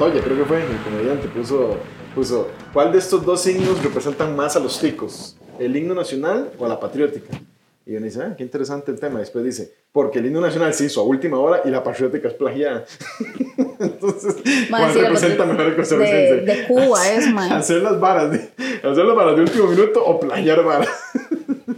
Montoya, creo que fue, el comediante, puso, puso, ¿cuál de estos dos signos representan más a los ticos? ¿El himno nacional o la patriótica? Y uno dice, ah, qué interesante el tema. Después dice, porque el himno nacional se hizo a última hora y la patriótica es plagiada. Entonces, ¿cuál representa mejor el costarricense? De, de Cuba es, man. hacer las varas de, hacer las varas de último minuto o plagiar varas.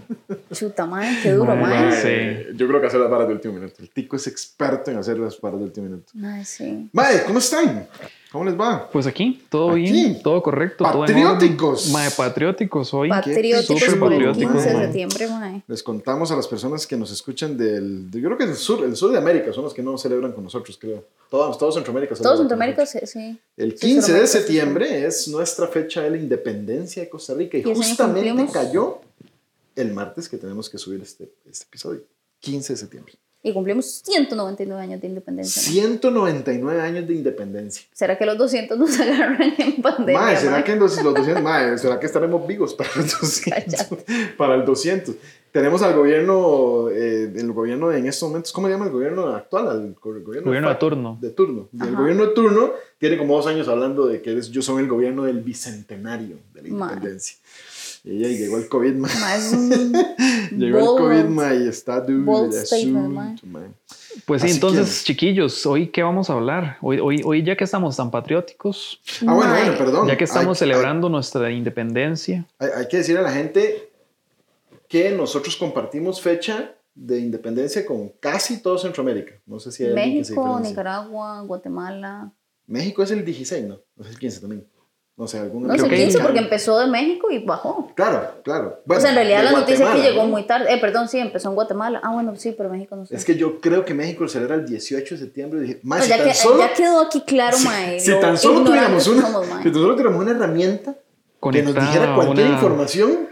Chuta, madre, qué duro, madre. Sí. Yo creo que hacer las varas de último minuto. El tico es experto en hacer las varas de último minuto. Madre, sí. Madre, ¿cómo están? ¿Cómo les va? Pues aquí, todo bien, todo correcto. Patrióticos. Todo mae, patrióticos hoy. Patrióticos por el 15 de septiembre, mae. Les contamos a las personas que nos escuchan del, yo creo que del sur, el sur de América, son los que no celebran con nosotros, creo. Todos, todos Centroamérica. Todos Centroamérica, sí. El 15 de septiembre es nuestra fecha de la independencia de Costa Rica y, justamente cayó el martes que tenemos que subir este, este episodio. 15 de septiembre. Y cumplimos 199 años de independencia. 199 años de independencia. ¿Será que los 200 nos agarran en pandemia? Mae, ¿será que los, 200, mae, ¿será que estaremos vivos para el 200? para el 200. Tenemos al gobierno, eh, el gobierno en estos momentos, ¿cómo se llama el gobierno actual? El gobierno, de, turno. De turno. El gobierno de turno tiene como dos años hablando de que yo soy el gobierno del bicentenario de la independencia. Y ya llegó el COVID, ma. llegó el COVID, ma, y está duro. Pues sí, entonces, chiquillos, ¿hoy qué vamos a hablar? Hoy, hoy, hoy ya que estamos tan patrióticos. Ah, bueno, bueno, perdón. Ya que estamos celebrando nuestra independencia. Hay, hay que decir a la gente que nosotros compartimos fecha de independencia con casi todo Centroamérica. No sé si hay México, Nicaragua, Guatemala. México es el 16, ¿no? No sé el 15 también. No sé, algún... No, el 15 porque empezó de México y bajó. Claro, claro. o sea, en realidad la noticia es que llegó muy tarde. Eh, perdón, sí, empezó en Guatemala. Ah, bueno, sí, pero México no sé. Es que yo creo que México celebra el 18 de septiembre. Y dije, más, ya, que, solo, ya quedó aquí claro, mae. Si, tan solo tuviéramos una, si tan solo tuviéramos una herramienta que nos dijera cualquier información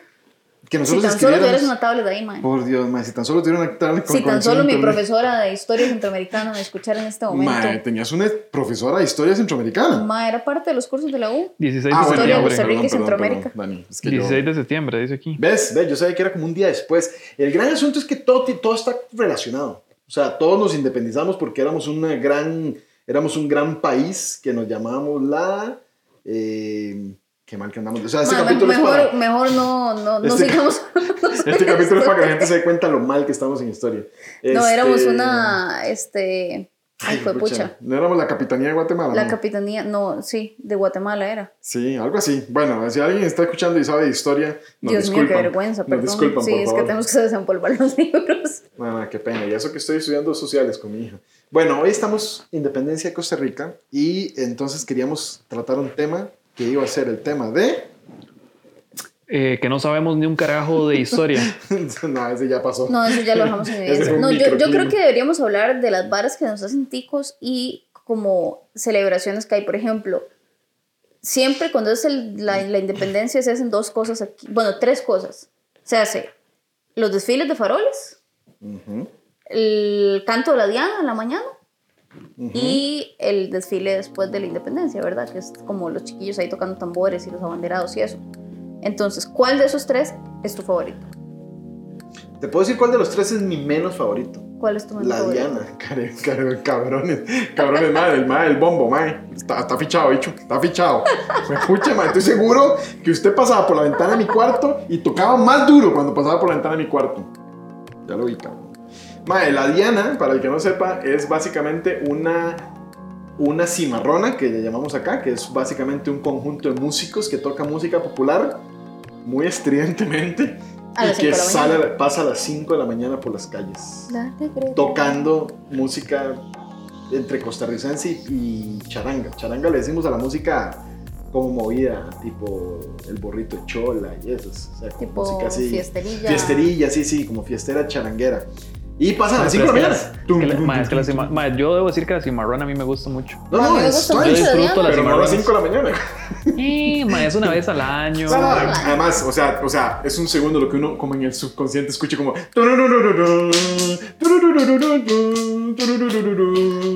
que nosotros si tan solo tuvieras una tablet ahí, mae. Por Dios, mae, si tan solo tuviera una tablet con Si tan solo mi profesora de historia centroamericana me escuchara en este momento. Mae, tenías una profesora de historia centroamericana. Mae, era parte de los cursos de la U. 16 de ah, septiembre. Historia de Costa Rica y Centroamérica. 16 de septiembre, dice aquí. ¿Ves? ¿Ves? Yo sabía que era como un día después. El gran asunto es que todo, todo está relacionado. O sea, todos nos independizamos porque éramos una gran, éramos un gran país que nos llamábamos la... Eh, Qué mal que andamos. O sea, este capítulo mejor, es para... mejor no, no, no este sigamos. este capítulo es para que la gente se dé cuenta lo mal que estamos en historia. No, éramos este, una. Este. Ay, fue pucha. No éramos la capitanía de Guatemala. La capitanía, no, sí, de Guatemala era. Sí, algo así. Bueno, si alguien está escuchando y sabe de historia, nos Dios mío, qué vergüenza, perdón. Nos disculpan, sí, es que tenemos que desempolvar los libros. No, no, qué pena. Y eso que estoy estudiando sociales con mi hija. Bueno, hoy estamos Independencia de Costa Rica y entonces queríamos tratar un tema que iba a ser el tema de... Eh, que no sabemos ni un carajo de historia. no, ese ya pasó. No, ese ya lo dejamos en evidencia. No, yo, yo, creo que deberíamos hablar de las varas que nos hacen ticos y como celebraciones que hay. Por ejemplo, siempre cuando es el, la, la, independencia se hacen dos cosas aquí. Bueno, tres cosas. Se hace los desfiles de faroles, el canto de la diana en la mañana y el desfile después de la independencia, ¿verdad? Que es como los chiquillos ahí tocando tambores y los abanderados y eso. Entonces, ¿cuál de esos tres es tu favorito? Te puedo decir cuál de los tres es mi menos favorito. ¿Cuál es tu menos la favorito? La Diana, cabrones, cabrones, madre, el madre, el bombo, madre. Está, está fichado, bicho, está fichado. Me escucha, madre, estoy seguro que usted pasaba por la ventana de mi cuarto y tocaba más duro cuando pasaba por la ventana de mi cuarto. Ya lo vi, cabrón. Mae, la Diana, para el que no sepa, es básicamente una, una cimarrona que le llamamos acá, que es básicamente un conjunto de músicos que toca música popular muy estridentemente y que sale, pasa a las 5 de la mañana por las calles tocando música entre costarricense y charanga. Charanga le decimos a la música como movida, tipo el borrito chola y eso. O sea, tipo música así. Fiesterilla. Fiesterilla, sí, sí, como fiestera charanguera. Y pasan las 5 de la mañana. Yo debo decir que la cimarrón a mí me gusta mucho. No, no, me gusta mucho. Yo disfruto la cimarrón a las 5 de la mañana. Y, ma, es una vez al año. además, o sea, o sea, es un segundo lo que uno como en el subconsciente escucha como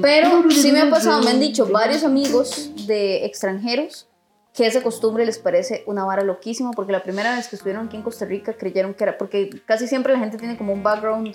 Pero sí me ha pasado, me han dicho varios amigos de extranjeros que esa costumbre les parece una vara loquísima, porque la primera vez que estuvieron aquí en Costa Rica creyeron que era, porque casi siempre la gente tiene como un background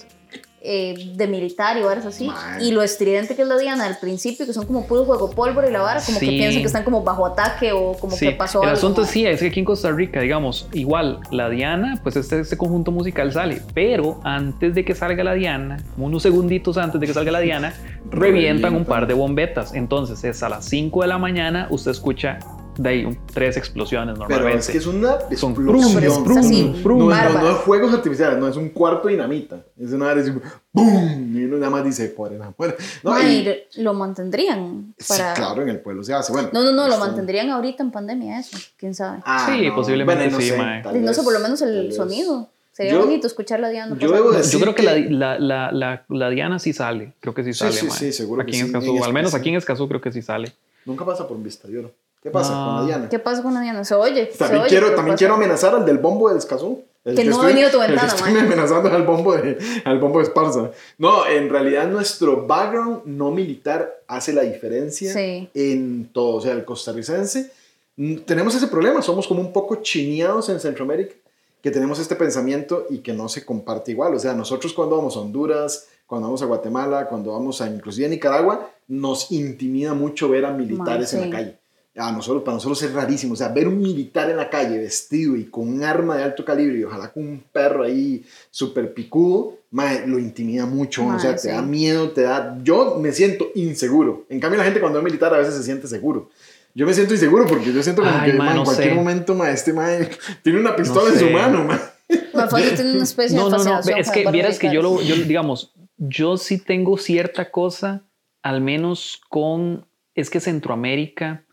eh, de militar y varas así. Y lo estridente que es la Diana al principio, que son como puro juego pólvora y la vara, como que piensan que están como bajo ataque o como que pasó el asunto sí, es que aquí en Costa Rica, digamos, igual la Diana, pues este, este conjunto musical sale, pero antes de que salga la Diana, unos segunditos antes de que salga la Diana, revientan un par de bombetas. Entonces es a las 5 de la mañana, usted escucha de ahí tres explosiones normalmente. Pero es que es una explosión. no, no, es fuegos artificiales, no es un cuarto de dinamita. Es una vez ¡boom! Y uno nada más dice, por No, y, lo mantendrían para... Sí, claro, en el pueblo se hace. Bueno, no, no, no, lo mantendrían ahorita en pandemia, eso. ¿Quién sabe? Ah, sí, posiblemente sí, No sé, por lo menos el sonido. Sería bonito escuchar la Diana. Yo, yo creo que, la, la, la, la, Diana sí sale. Creo que sí sale. Sí, sí, seguro. Aquí en Escazú, al menos aquí en Escazú creo que sí sale. Nunca pasa por Vista Lloro. ¿Qué pasa con la Diana? ¿Qué pasa con la Diana? Se oye. También, quiero, también quiero amenazar al del bombo de Escazú. que, no ha venido a tu ventana, Estoy amenazando al bombo, de, al bombo de Esparza. No, en realidad nuestro background no militar hace la diferencia en todo. O sea, el costarricense, mm, tenemos ese problema. Somos como un poco chineados en Centroamérica, que tenemos este pensamiento y que no se comparte igual. O sea, nosotros cuando vamos a Honduras, cuando vamos a Guatemala, cuando vamos a inclusive a Nicaragua, nos intimida mucho ver a militares en la calle a nosotros, para nosotros es rarísimo. O sea, ver un militar en la calle vestido y con un arma de alto calibre y ojalá con un perro ahí súper picudo, lo intimida mucho. o sea, te da miedo, te da... Yo me siento inseguro. En cambio, la gente cuando es militar a veces se siente seguro. Yo me siento inseguro porque yo siento como que en cualquier momento ma, este tiene una pistola en su mano. Ma. tiene una especie no, de no, no, es que vieras que yo, lo, yo, digamos, yo sí tengo cierta cosa, al menos con, es que Centroamérica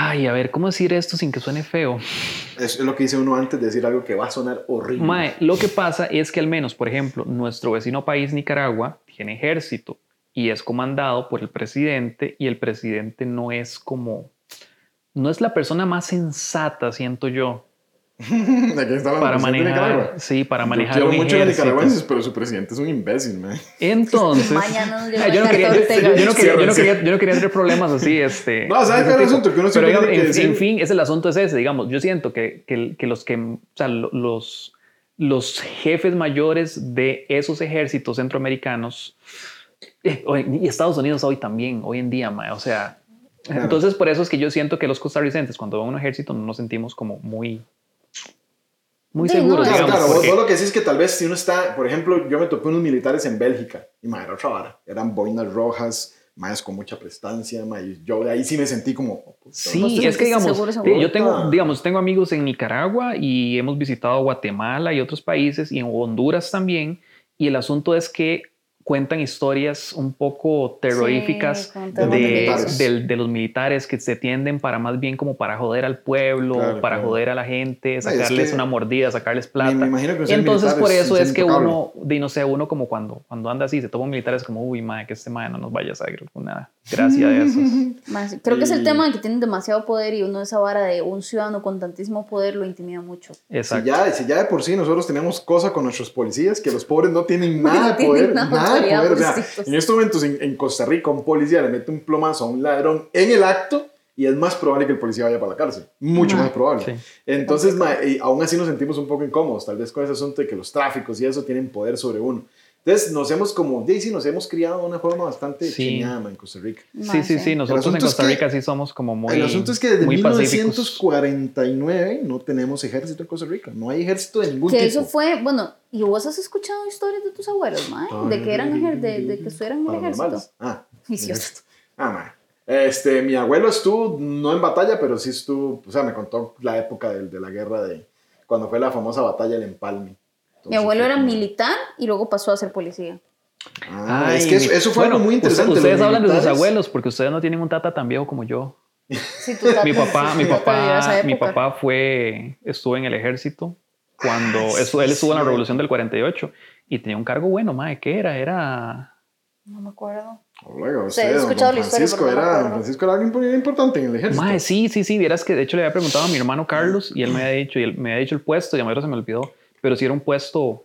Ay, a ver, ¿cómo decir esto sin que suene feo? Es lo que dice uno antes de decir algo que va a sonar horrible. Mae, lo que pasa es que al menos, por ejemplo, nuestro vecino país, Nicaragua, tiene ejército y es comandado por el presidente y el presidente no es como, no es la persona más sensata, siento yo. para manejar, sí, para manejar. Yo quiero mucho a los nicaragüenses, pero su presidente es un imbécil, man. Entonces, yo, no quería, yo, no quería, yo, no quería, yo no quería tener problemas así, este. No, ¿sabes qué es el asunto? Que uno pero digamos, en, en, fin, es el asunto es ese, digamos. Yo siento que, que, que los que, o sea, los, los jefes mayores de esos ejércitos centroamericanos eh, y Estados Unidos hoy también, hoy en día, man, o sea. Entonces, por eso es que yo siento que los costarricenses, cuando van a un ejército, no nos sentimos como muy muy seguro. claro, claro. Vos, lo que decís es que tal vez si uno está, por ejemplo, yo me topé unos militares en Bélgica y madre, era otra vara. Eran boinas rojas, más con mucha prestancia, y yo de ahí sí me sentí como... Oh, sí, es que digamos, yo tengo, digamos, tengo amigos en Nicaragua y hemos visitado Guatemala y otros países y en Honduras también. Y el asunto es que cuentan historias un poco terroríficas de, de, los militares que se tienden para más bien como para joder al pueblo, para joder a la gente, sacarles una mordida, sacarles plata. Me, imagino que Entonces por eso es, que uno, de, no sé, uno como cuando, cuando anda así, se toma un militar es como, uy, madre, que este madre no nos vaya a salir con nada. Gracias a eso. Creo que es el tema de que tienen demasiado poder y uno esa vara de un ciudadano con tantísimo poder lo intimida mucho. Exacto. Si ya, si ya de por sí nosotros tenemos cosa con nuestros policías, que los pobres no tienen nada de poder, nada en estos momentos en, Costa Rica un policía le mete un plomazo a un ladrón en el acto y es más probable que el policía vaya para la cárcel. Mucho más probable. Entonces, aún así nos sentimos un poco incómodos, tal vez con ese asunto de que los tráficos y eso tienen poder sobre uno. Entonces nos hemos como, Daisy, nos hemos criado de una forma bastante sí. en Costa Rica. Sí, sí, sí, nosotros en Costa Rica sí somos como muy El asunto es que desde 1949 no tenemos ejército en Costa Rica, no hay ejército de ningún que tipo. eso fue, bueno, ¿y vos has escuchado historias de tus abuelos, mae? de que eran de, de que estuvieran en el ejército. Ah, ah, mae. Este, mi abuelo estuvo, no en batalla, pero sí estuvo, o sea, me contó la época de, de la guerra de, cuando fue la famosa batalla del Empalme mi abuelo era militar y luego pasó a ser policía. Ah, es que eso, fue algo muy interesante. Ustedes hablan de sus abuelos porque ustedes no tienen un tata tan viejo como yo. mi papá, mi papá, mi papá fue, estuvo en el ejército cuando ah, él estuvo en la revolución del 48 y tenía un cargo bueno, madre, ¿qué era? Era... No me acuerdo. Luego, usted, escuchado la historia, Francisco, era, Francisco era alguien importante en el ejército. Madre, sí, sí, sí, vieras que de hecho le había preguntado a mi hermano Carlos y él me había dicho, y él me había dicho el puesto y a mí se me olvidó pero si era un puesto...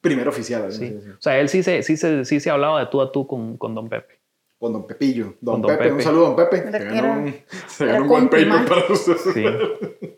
Primer oficial. Sí. O sea, él sí se, sí, se, sí se hablaba de tú a tú con, con Don Pepe. con Don Pepillo. Don, Pepe, un saludo Don Pepe. Se ganó un, se ganó un buen paper para usted.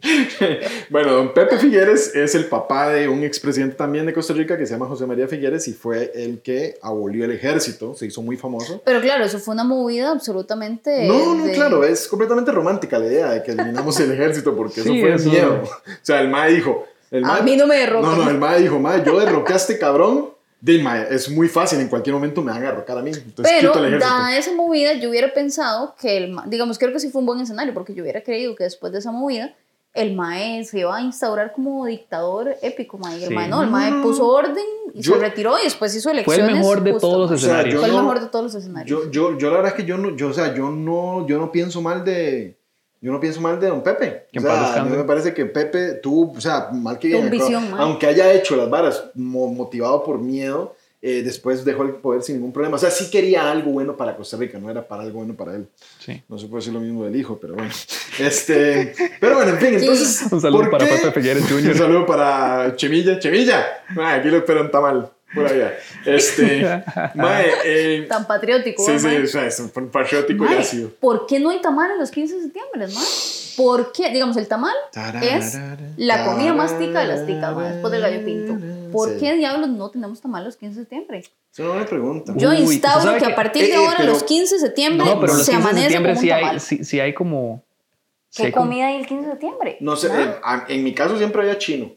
bueno, Don Pepe Figueres es el papá de un expresidente también de Costa Rica que se llama José María Figueres y fue el que abolió el ejército, se hizo muy famoso. Pero claro, eso fue una movida absolutamente... No, no, claro, es completamente romántica la idea de que eliminamos el ejército porque eso fue miedo. O sea, el MAE dijo... El a mí no me derroca. No, no, el MAE dijo, MAE, yo derroqué a este cabrón Dilma, es muy fácil, en cualquier momento me van a agarrocar a mí. Entonces, Pero, dada esa movida, yo hubiera pensado que el digamos, creo que sí fue un buen escenario, porque yo hubiera creído que después de esa movida, el MAE se iba a instaurar como dictador épico, mae. El MAE no, el MAE puso orden y se retiró y después hizo elecciones. Fue el mejor de todos los escenarios. fue el mejor de todos los escenarios. Yo, yo, yo la verdad es que yo no, yo, o sea, yo no, yo no pienso mal de yo no pienso mal de don Pepe. O sea, a mí me parece que Pepe tuvo, o sea, mal que bien, aunque haya hecho las varas motivado por miedo, eh, después dejó el poder sin ningún problema. O sea, sí quería algo bueno para Costa Rica, no era para algo bueno para él. Sí. No se puede decir lo mismo del hijo, pero bueno. Este, pero bueno, en fin, entonces. Un saludo para Pepe Figueres Jr. Un saludo para Chemilla. Chemilla, aquí lo esperan tamal. Por allá. Este, mae, eh, Tan patriótico. Sí, sí, o sea, es un patriótico y ácido. ¿Por qué no hay tamal en los 15 de septiembre, mae? ¿Por qué? Digamos, el tamal es la comida más tica de las ticas, después del gallo pinto. ¿Por qué diablos no tenemos tamal los 15 de septiembre? Es una buena pregunta. Yo instauro que, a partir de eh, eh, ahora, los 15 de septiembre, no, pero los se 15 de septiembre sí hay, sí, hay como... ¿Qué comida hay el 15 de septiembre? No sé, en mi caso siempre había chino.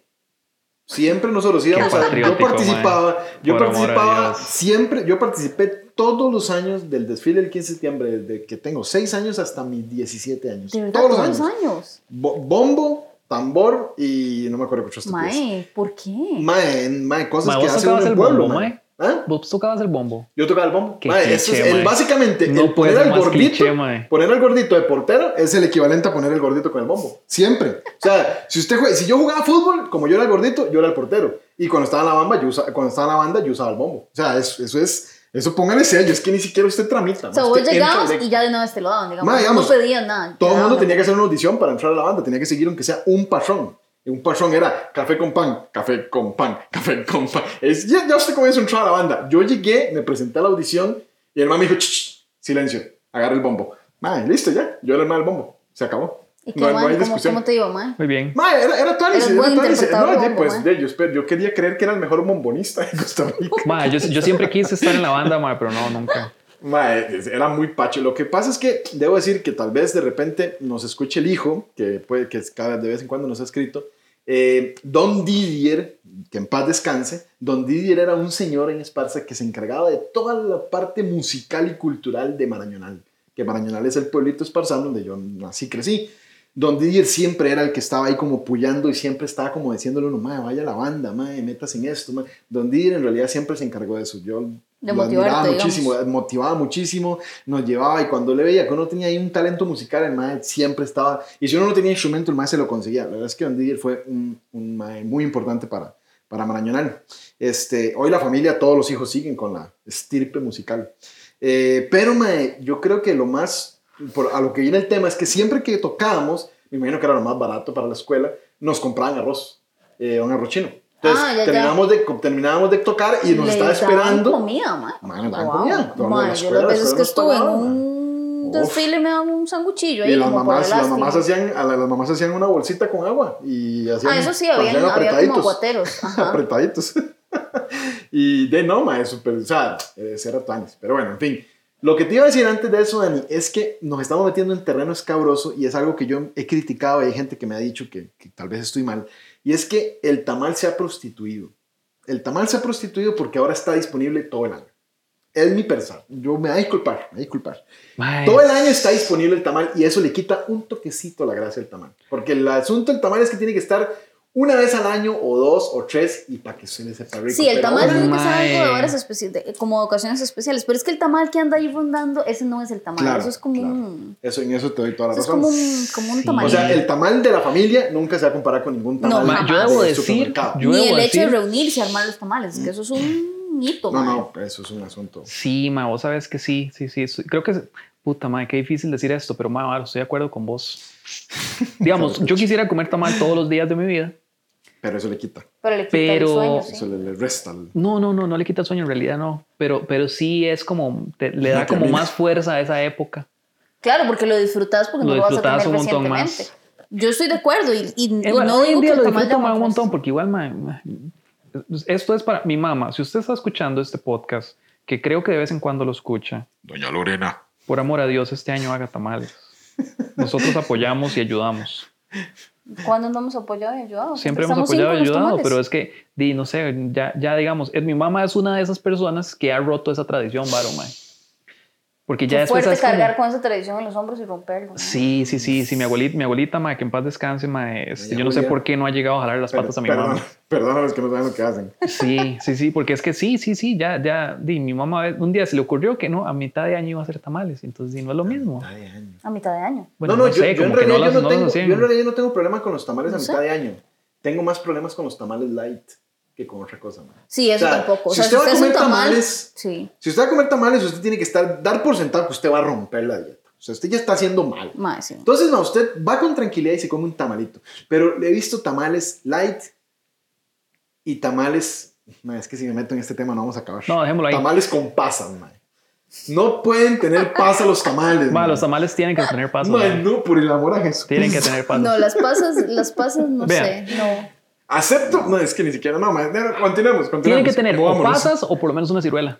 Siempre nosotros íbamos a... Yo participaba, yo participaba siempre, yo participé todos los años del desfile del 15 de septiembre, desde que tengo 6 años hasta mis 17 años. todos, los años. bombo, tambor y no me acuerdo qué otras Mae, ¿por qué? Mae, mae cosas que hacen en el pueblo, mae. ¿Ah? Vos tocabas el bombo. Yo tocaba el bombo. es, básicamente el poner al gordito, poner al gordito de portero es el equivalente a poner el gordito con el bombo. Siempre. O sea, si usted si yo jugaba fútbol, como yo era el gordito, yo era el portero. Y cuando estaba en la banda, yo usaba, cuando estaba en la banda, yo usaba el bombo. O sea, eso, eso es eso póngale sello, es que ni siquiera usted tramita. O sea, vos llegabas y ya de nuevo te lo daban, digamos. no pedían nada. Todo el mundo tenía que hacer una audición para entrar a la banda, tenía que seguir aunque sea un patrón. Un patrón era café con pan, café con pan, café con pan. Es, ya, ya usted comienza a entrar a la banda. Yo llegué, me presenté a la audición y el man me dijo, silencio, agarra el bombo. Man, listo ya, yo era el man del bombo. Se acabó. ¿Y qué, no, hay discusión. ¿cómo, te digo, mae? Muy bien. Mae, era, era Era, era No, pues, de, yo, yo, quería creer que era el mejor bombonista de Costa Rica. Mae, yo, yo siempre quise estar en la banda, mae, pero no, nunca. Mae, era muy pacho. Lo que pasa es que debo decir que tal vez de repente nos escuche el hijo, que puede que cada de vez en cuando nos ha escrito, eh, Don Didier, que en paz descanse, Don Didier era un señor en Esparza que se encargaba de toda la parte musical y cultural de Marañonal, que Marañonal es el pueblito esparzano donde yo nací y crecí. Don Didier siempre era el que estaba ahí como puyando y siempre estaba como diciéndole uno, vaya a la banda, madre, metas en esto. Don Didier en realidad siempre se encargó de eso. Yo de lo admiraba muchísimo, motivaba muchísimo, nos llevaba y cuando le veía que uno tenía ahí un talento musical, el maestro siempre estaba, y si uno no tenía instrumento, el maestro se lo conseguía. La verdad es que Don Didier fue un, un muy importante para, para Marañonal. Este, hoy la familia, todos los hijos siguen con la estirpe musical. Eh, pero mae, yo creo que lo más a lo que viene el tema es que siempre que tocábamos, me imagino que era lo más barato para la escuela, nos compraban arroz, eh, un arroz chino. Entonces, ah, terminábamos, De, terminábamos de tocar y nos estaba esperando. comida, man. Man, wow. comida. Man, yo las veces que estuve en un desfile me daban un sanguchillo ahí. Y las mamás, las mamás, hacían, las mamás hacían una bolsita con agua y hacían. Ah, eso sí, había, había como aguateros. apretaditos. y de no, ma, super, o sea, eh, era tanis. Pero bueno, en fin. Lo que te iba a decir antes de eso, Dani, es que nos estamos metiendo en terreno escabroso y es algo que yo he criticado y hay gente que me ha dicho que, tal vez estoy mal. Y es que el tamal se ha prostituido. El tamal se ha prostituido porque ahora está disponible todo el año. Es mi pensar. Yo me voy a disculpar, me voy a disculpar. Todo el año está disponible el tamal y eso le quita un toquecito a la gracia del tamal. Porque el asunto del tamal es que tiene que estar una vez al año o dos o tres y para que suene sepa rico. Sí, el tamal tiene que ser algo de horas especiales, como ocasiones especiales, pero es que el tamal que anda ahí rondando, ese no es el tamal, eso es como un... Eso, en eso te doy toda la razón. Es como un, como un tamal. O sea, el tamal de la familia nunca se va a comparar con ningún tamal. No, yo debo decir... Yo Ni el hecho de reunirse y armar los tamales, que eso es un mito, No, no, eso es un asunto. Sí, ma, vos sabes que sí, sí, sí. Creo que... Puta, madre, qué difícil decir esto, pero ma, estoy de acuerdo con vos. Digamos, yo quisiera comer tamal todos los días de mi vida Pero eso le quita. Pero le quita el sueño, ¿sí? Eso le, resta. No, no, no, no le quita el sueño, en realidad no. Pero, pero sí es como, le da como más fuerza a esa época. Claro, porque lo disfrutas porque no lo vas a tener un montón más. Yo estoy de acuerdo y, y, no digo que lo disfruto más un montón porque igual, esto es para mi mamá. Si usted está escuchando este podcast, que creo que de vez en cuando lo escucha. Doña Lorena. Por amor a Dios, este año haga tamales. Nosotros apoyamos y ayudamos. ¿Cuándo no hemos apoyado y ayudado? Siempre hemos apoyado y ayudado, pero es que, di, no sé, ya, ya digamos, mi mamá es una de esas personas que ha roto esa tradición, Varo, porque ya es fuerte cargar con esa tradición en los hombros y romperlo. Sí, sí, sí, sí. Mi abuelita, mi abuelita, ma, que en paz descanse, ma, este, yo no sé por qué no ha llegado a jalar las patas a mi mamá. Perdón a los que no saben lo que hacen. Sí, sí, sí, porque es que sí, sí, sí, ya, ya, di, mi mamá un día se le ocurrió que no, a mitad de año iba a hacer tamales, entonces no es lo mismo. A mitad de año. A mitad de año. Bueno, no, no, yo, yo, en realidad yo no, tengo, yo en realidad no tengo problema con los tamales a mitad de año. Tengo más problemas con los tamales light que con otra cosa. Sí, eso tampoco. Si usted va a comer tamales, sí. si usted va a comer tamales, usted tiene que estar, dar por sentado que usted va a romper la dieta. O sea, usted ya está haciendo mal. Entonces, no, usted va con tranquilidad y se come un tamalito. Pero le he visto tamales light y tamales. es que si me meto en este tema no vamos a acabar. No, dejémoslo ahí. Tamales con pasas, man. No pueden tener pasa los tamales. Ma, los tamales tienen que tener pasas. no, por el amor a Jesús. Tienen que tener pasas. No, las pasas, las pasas, no sé. No. Acepto. No, es que ni siquiera. No, continuemos, continuemos. Tiene que tener o pasas o por lo menos una ciruela.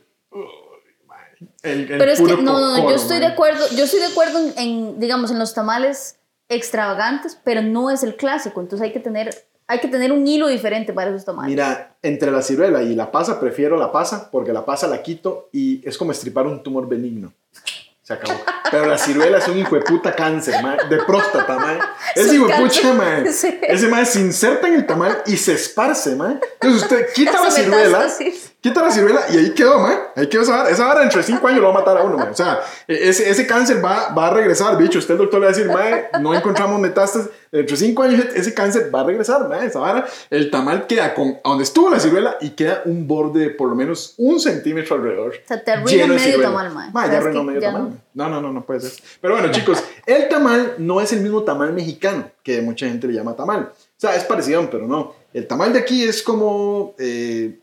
Pero es que no, no, yo estoy de acuerdo, yo estoy de acuerdo en, digamos, en los tamales extravagantes, pero no es el clásico, entonces hay que tener, hay que tener un hilo diferente para esos tamales. Mira, entre la ciruela y la pasa, prefiero la pasa, porque la pasa la quito y es como estripar un tumor benigno. Se acabó. Pero la ciruela es un hijo de puta cáncer, de próstata, man. Ese hijo de pucha, man. Ese man se inserta en el tamal y se esparce, man. Entonces usted quita la ciruela, quita la ciruela y ahí quedó, man. Ahí quedó esa vara. Esa vara dentro de cinco años lo va a matar a uno, man. O sea, e-, ese, ese cáncer va, va a regresar, bicho. Usted el doctor le va a decir, man, no encontramos metástasis dentro de cinco años ese cáncer va a regresar, esa vara, el tamal queda con donde estuvo la ciruela y queda un borde de por lo menos un centímetro alrededor. O sea, te arruina medio tamal, man. ya arruinó medio tamal. No. no, no, no, puede ser. Pero bueno, chicos, el tamal no es el mismo tamal mexicano que mucha gente le llama tamal. O sea, es parecido, pero no. El tamal de aquí es como... Eh,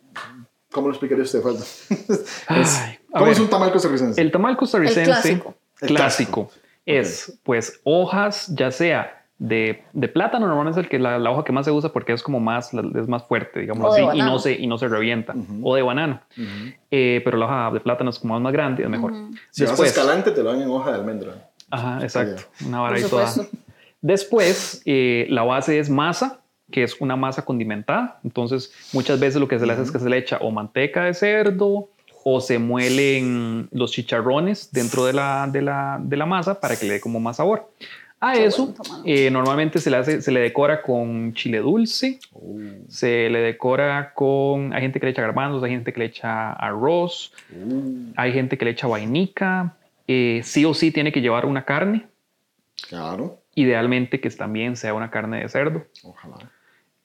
¿Cómo lo explicaría usted, Falta? ¿Cómo es un tamal costarricense? El tamal costarricense clásico, clásico, es, pues, hojas, ya sea de, de, plátano normalmente es el que la, la, hoja que más se usa porque es como más es más fuerte digamos así y no se y no se revienta. O de banano. Eh, pero la hoja de plátano es como más grande es mejor. Si Después, vas escalante te lo dan en hoja de almendra. Ajá exacto. una vara y toda. después eh, la base es masa que es una masa condimentada. Entonces muchas veces lo que se le hace es que se le echa o manteca de cerdo o se muelen los chicharrones dentro de la, de la, de la masa para que le dé como más sabor a eso eh, normalmente se le, hace, se le decora con chile dulce, oh. se le decora con... Hay gente que le echa garbanzos, hay gente que le echa arroz, uh. hay gente que le echa vainica. Eh, sí o sí tiene que llevar una carne. Claro. Idealmente que también sea una carne de cerdo. Ojalá.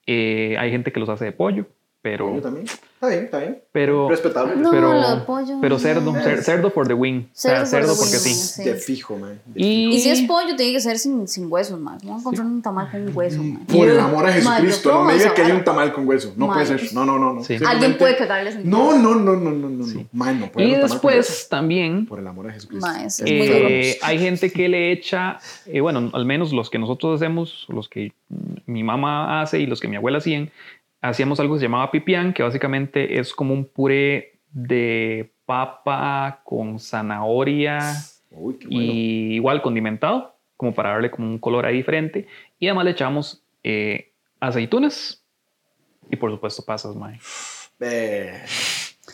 Eh, hay gente que los hace de pollo, pero... Yo también. Está bien, está bien. Pero, Respetable. No, pero, pollo, pero cerdo, cerdo por the wing. Cerdo, cerdo porque sí. De fijo, man. Y, si es pollo, tiene que ser sin, sin huesos, man. Vamos a encontrar un tamal con hueso, man. Por el amor a Jesucristo, no me diga que hay un tamal con hueso. No puede ser. No, no, no. no. Alguien puede cagarles en No, no, no, no, no, no. Sí. Man, no puede y después también. Por el amor a Jesucristo. es eh, hay gente que le echa, eh, bueno, al menos los que nosotros hacemos, los que mi mamá hace y los que mi abuela hacían, hacíamos algo que se llamaba pipián, que básicamente es como un puré de papa con zanahoria y igual condimentado, como para darle como un color ahí diferente. Y además le echamos eh, aceitunas y por supuesto pasas, mae.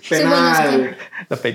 penal.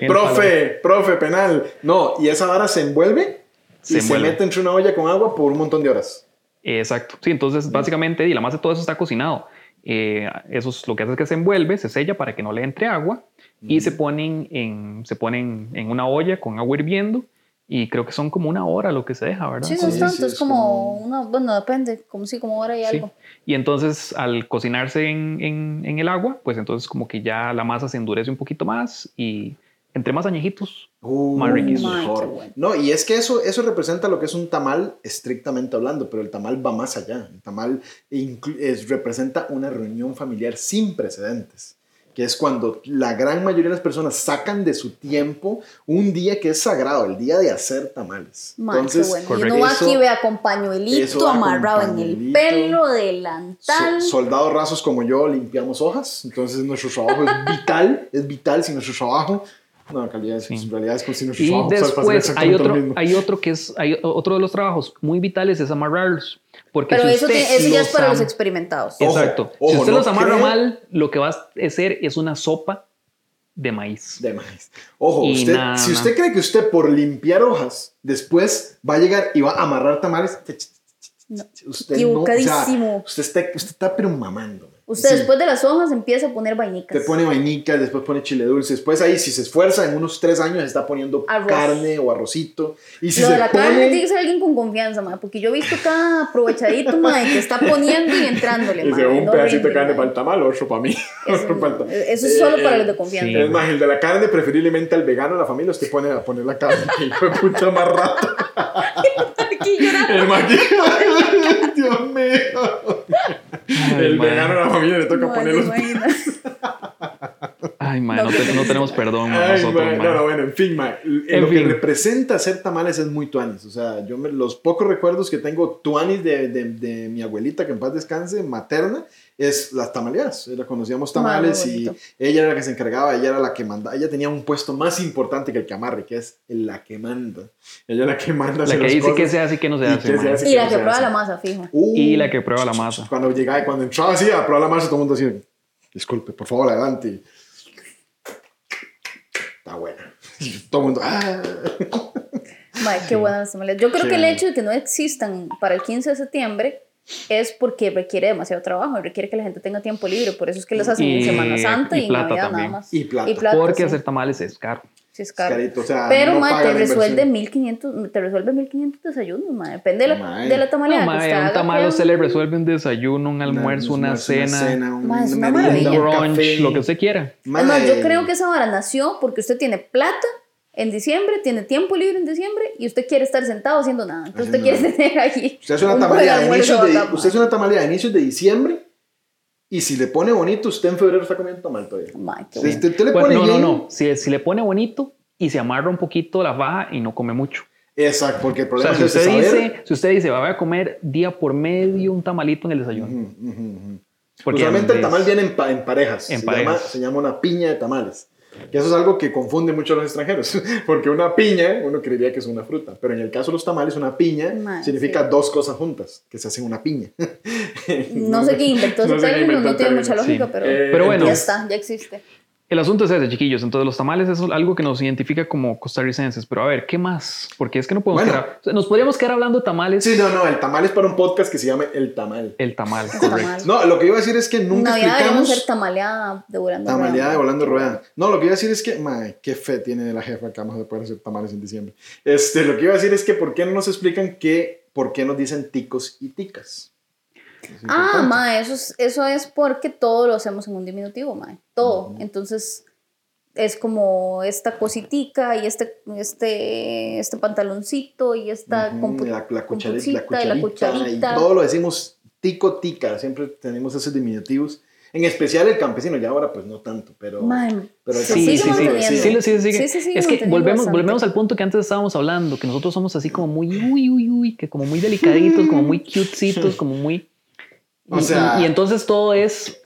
profe, profe, penal. No, y esa vara se envuelve y se mete entre una olla con agua por un montón de horas. Exacto. Sí, entonces básicamente, y la masa de todo eso está cocinado. Eh, eso es lo que hace es que se envuelve, se sella para que no le entre agua y se ponen, en, se ponen en una olla con agua hirviendo y creo que son como una hora lo que se deja, ¿verdad? Sí, no es tanto, es como, una, bueno, depende, como si como hora y algo. Y entonces al cocinarse en, en, en, el agua, pues entonces como que ya la masa se endurece un poquito más y entre más añejitos, uh, más riquísimos. Mejor. No, y es que eso, eso representa lo que es un tamal estrictamente hablando, pero el tamal va más allá. El tamal es, representa una reunión familiar sin precedentes que es cuando la gran mayoría de las personas sacan de su tiempo un día que es sagrado, el día de hacer tamales. Entonces, bueno. y uno va aquí ve con pañuelito amarrado en el pelo, delantal. soldados rasos como yo limpiamos hojas, entonces nuestro trabajo es vital, es vital si nuestro trabajo no, en realidad, en realidad es si nuestro y después hay otro, hay otro que es, hay otro de los trabajos muy vitales es amarrarlos. Porque Pero eso, ya es para los experimentados. Exacto. si usted los amarra mal, lo que va a hacer es una sopa de maíz. De maíz. Ojo, usted, si usted cree que usted por limpiar hojas después va a llegar y va a amarrar tamales, usted equivocadísimo. usted, está, usted está pero mamando. Usted después de las hojas empieza a poner vainicas. Te pone vainicas, después pone chile dulce. Después ahí, si se esfuerza, en unos tres años está poniendo carne o arrocito. Y si Lo se de la carne tiene que ser alguien con confianza, ma, porque yo he visto cada aprovechadito ma, que está poniendo y entrándole. Y se un pedacito de carne para el tamal, otro para mí. Eso, eso es solo para los de confianza. Es más, el de la carne, preferiblemente al vegano, la familia, usted pone a poner la carne. que hijo de puta más rato. El maquillaje. Dios mío. el vegano de la familia le toca poner los Ay, man, no, no, tenemos perdón. Ay, nosotros, No, no, bueno, en fin, man, lo que representa hacer tamales es muy tuanis. O sea, yo me, los pocos recuerdos que tengo tuanis de, de, de, mi abuelita, que en paz descanse, materna, es las tamaleadas. La conocíamos tamales y ella era la que se encargaba, ella era la que manda. Ella tenía un puesto más importante que el que amarre, que es la que manda. Ella es la que manda. La que dice que se hace y que no se hace. Y, la que prueba la masa, fijo. y la que prueba la masa. Cuando llegaba, cuando entraba así a probar la masa, todo el mundo decía, disculpe, por favor, adelante. Está buena. todo el mundo, ¡ah! qué buenas tamales. Yo creo que el hecho de que no existan para el 15 de septiembre es porque requiere demasiado trabajo, requiere que la gente tenga tiempo libre, por eso es que los hacen en Semana Santa y, y Navidad nada más. Y plata. porque hacer tamales es caro. Sí, es caro. Pero, no ma, te resuelve 1500, te resuelve 1500 desayunos, ma. Depende de la, de la tamalera. No, que un tamal se le resuelve un desayuno, un almuerzo, una, cena, un, brunch, lo que usted quiera. Además, yo creo que esa vara nació porque usted tiene plata en diciembre, tiene tiempo libre en diciembre y usted quiere estar sentado haciendo nada. Entonces usted quiere tener ahí. Usted es una tamalera de, inicios de, usted es una tamalera de inicios de diciembre y si le pone bonito, usted en febrero está comiendo tamal todavía. si usted, le pone no, no, no. Si, si, le pone bonito y se amarra un poquito la baja y no come mucho. Exacto, porque el problema o sea, si usted dice, Si usted dice, va a comer día por medio un tamalito en el desayuno. Porque Usualmente el tamal viene en, parejas. En se, parejas. Llama, se llama una piña de tamales. Que eso es algo que confunde mucho a los extranjeros, porque una piña uno creería que es una fruta, pero en el caso de los tamales una piña significa dos cosas juntas, que se hacen una piña. no, sé quién inventó ese término, no tiene mucha lógica, pero, eh, pero bueno, ya está, ya existe. El asunto es ese, chiquillos. Entonces, los tamales es algo que nos identifica como costarricenses. Pero a ver, ¿qué más? Porque es que no podemos quedar. Nos podríamos quedar hablando de tamales. Sí, no, no. El tamal es para un podcast que se llama El Tamal. El Tamal, correcto. No, lo que iba a decir es que nunca Navidad explicamos. ser tamaleada de volando Tamaleada de volando rueda. No, lo que iba a decir es que. Mae, qué fe tiene la jefa que vamos a poder hacer tamales en diciembre. Este, lo que iba a decir es que, ¿por qué no nos explican qué, por qué nos dicen ticos y ticas? Ah, mae, eso es, eso es porque todo lo hacemos en un diminutivo, mae. Todo. Entonces es como esta cositica y este, este, este pantaloncito y esta la, la, cucharita, la, cucharita, y todo lo decimos tico tica, siempre tenemos esos diminutivos. En especial el campesino, ya ahora pues no tanto, pero... pero sí, sí, sí, sí, sí, Es que volvemos, volvemos al punto que antes estábamos hablando, que nosotros somos así como muy, uy, uy, uy, que como muy delicaditos, como muy cutecitos, como muy... O sea, y entonces todo es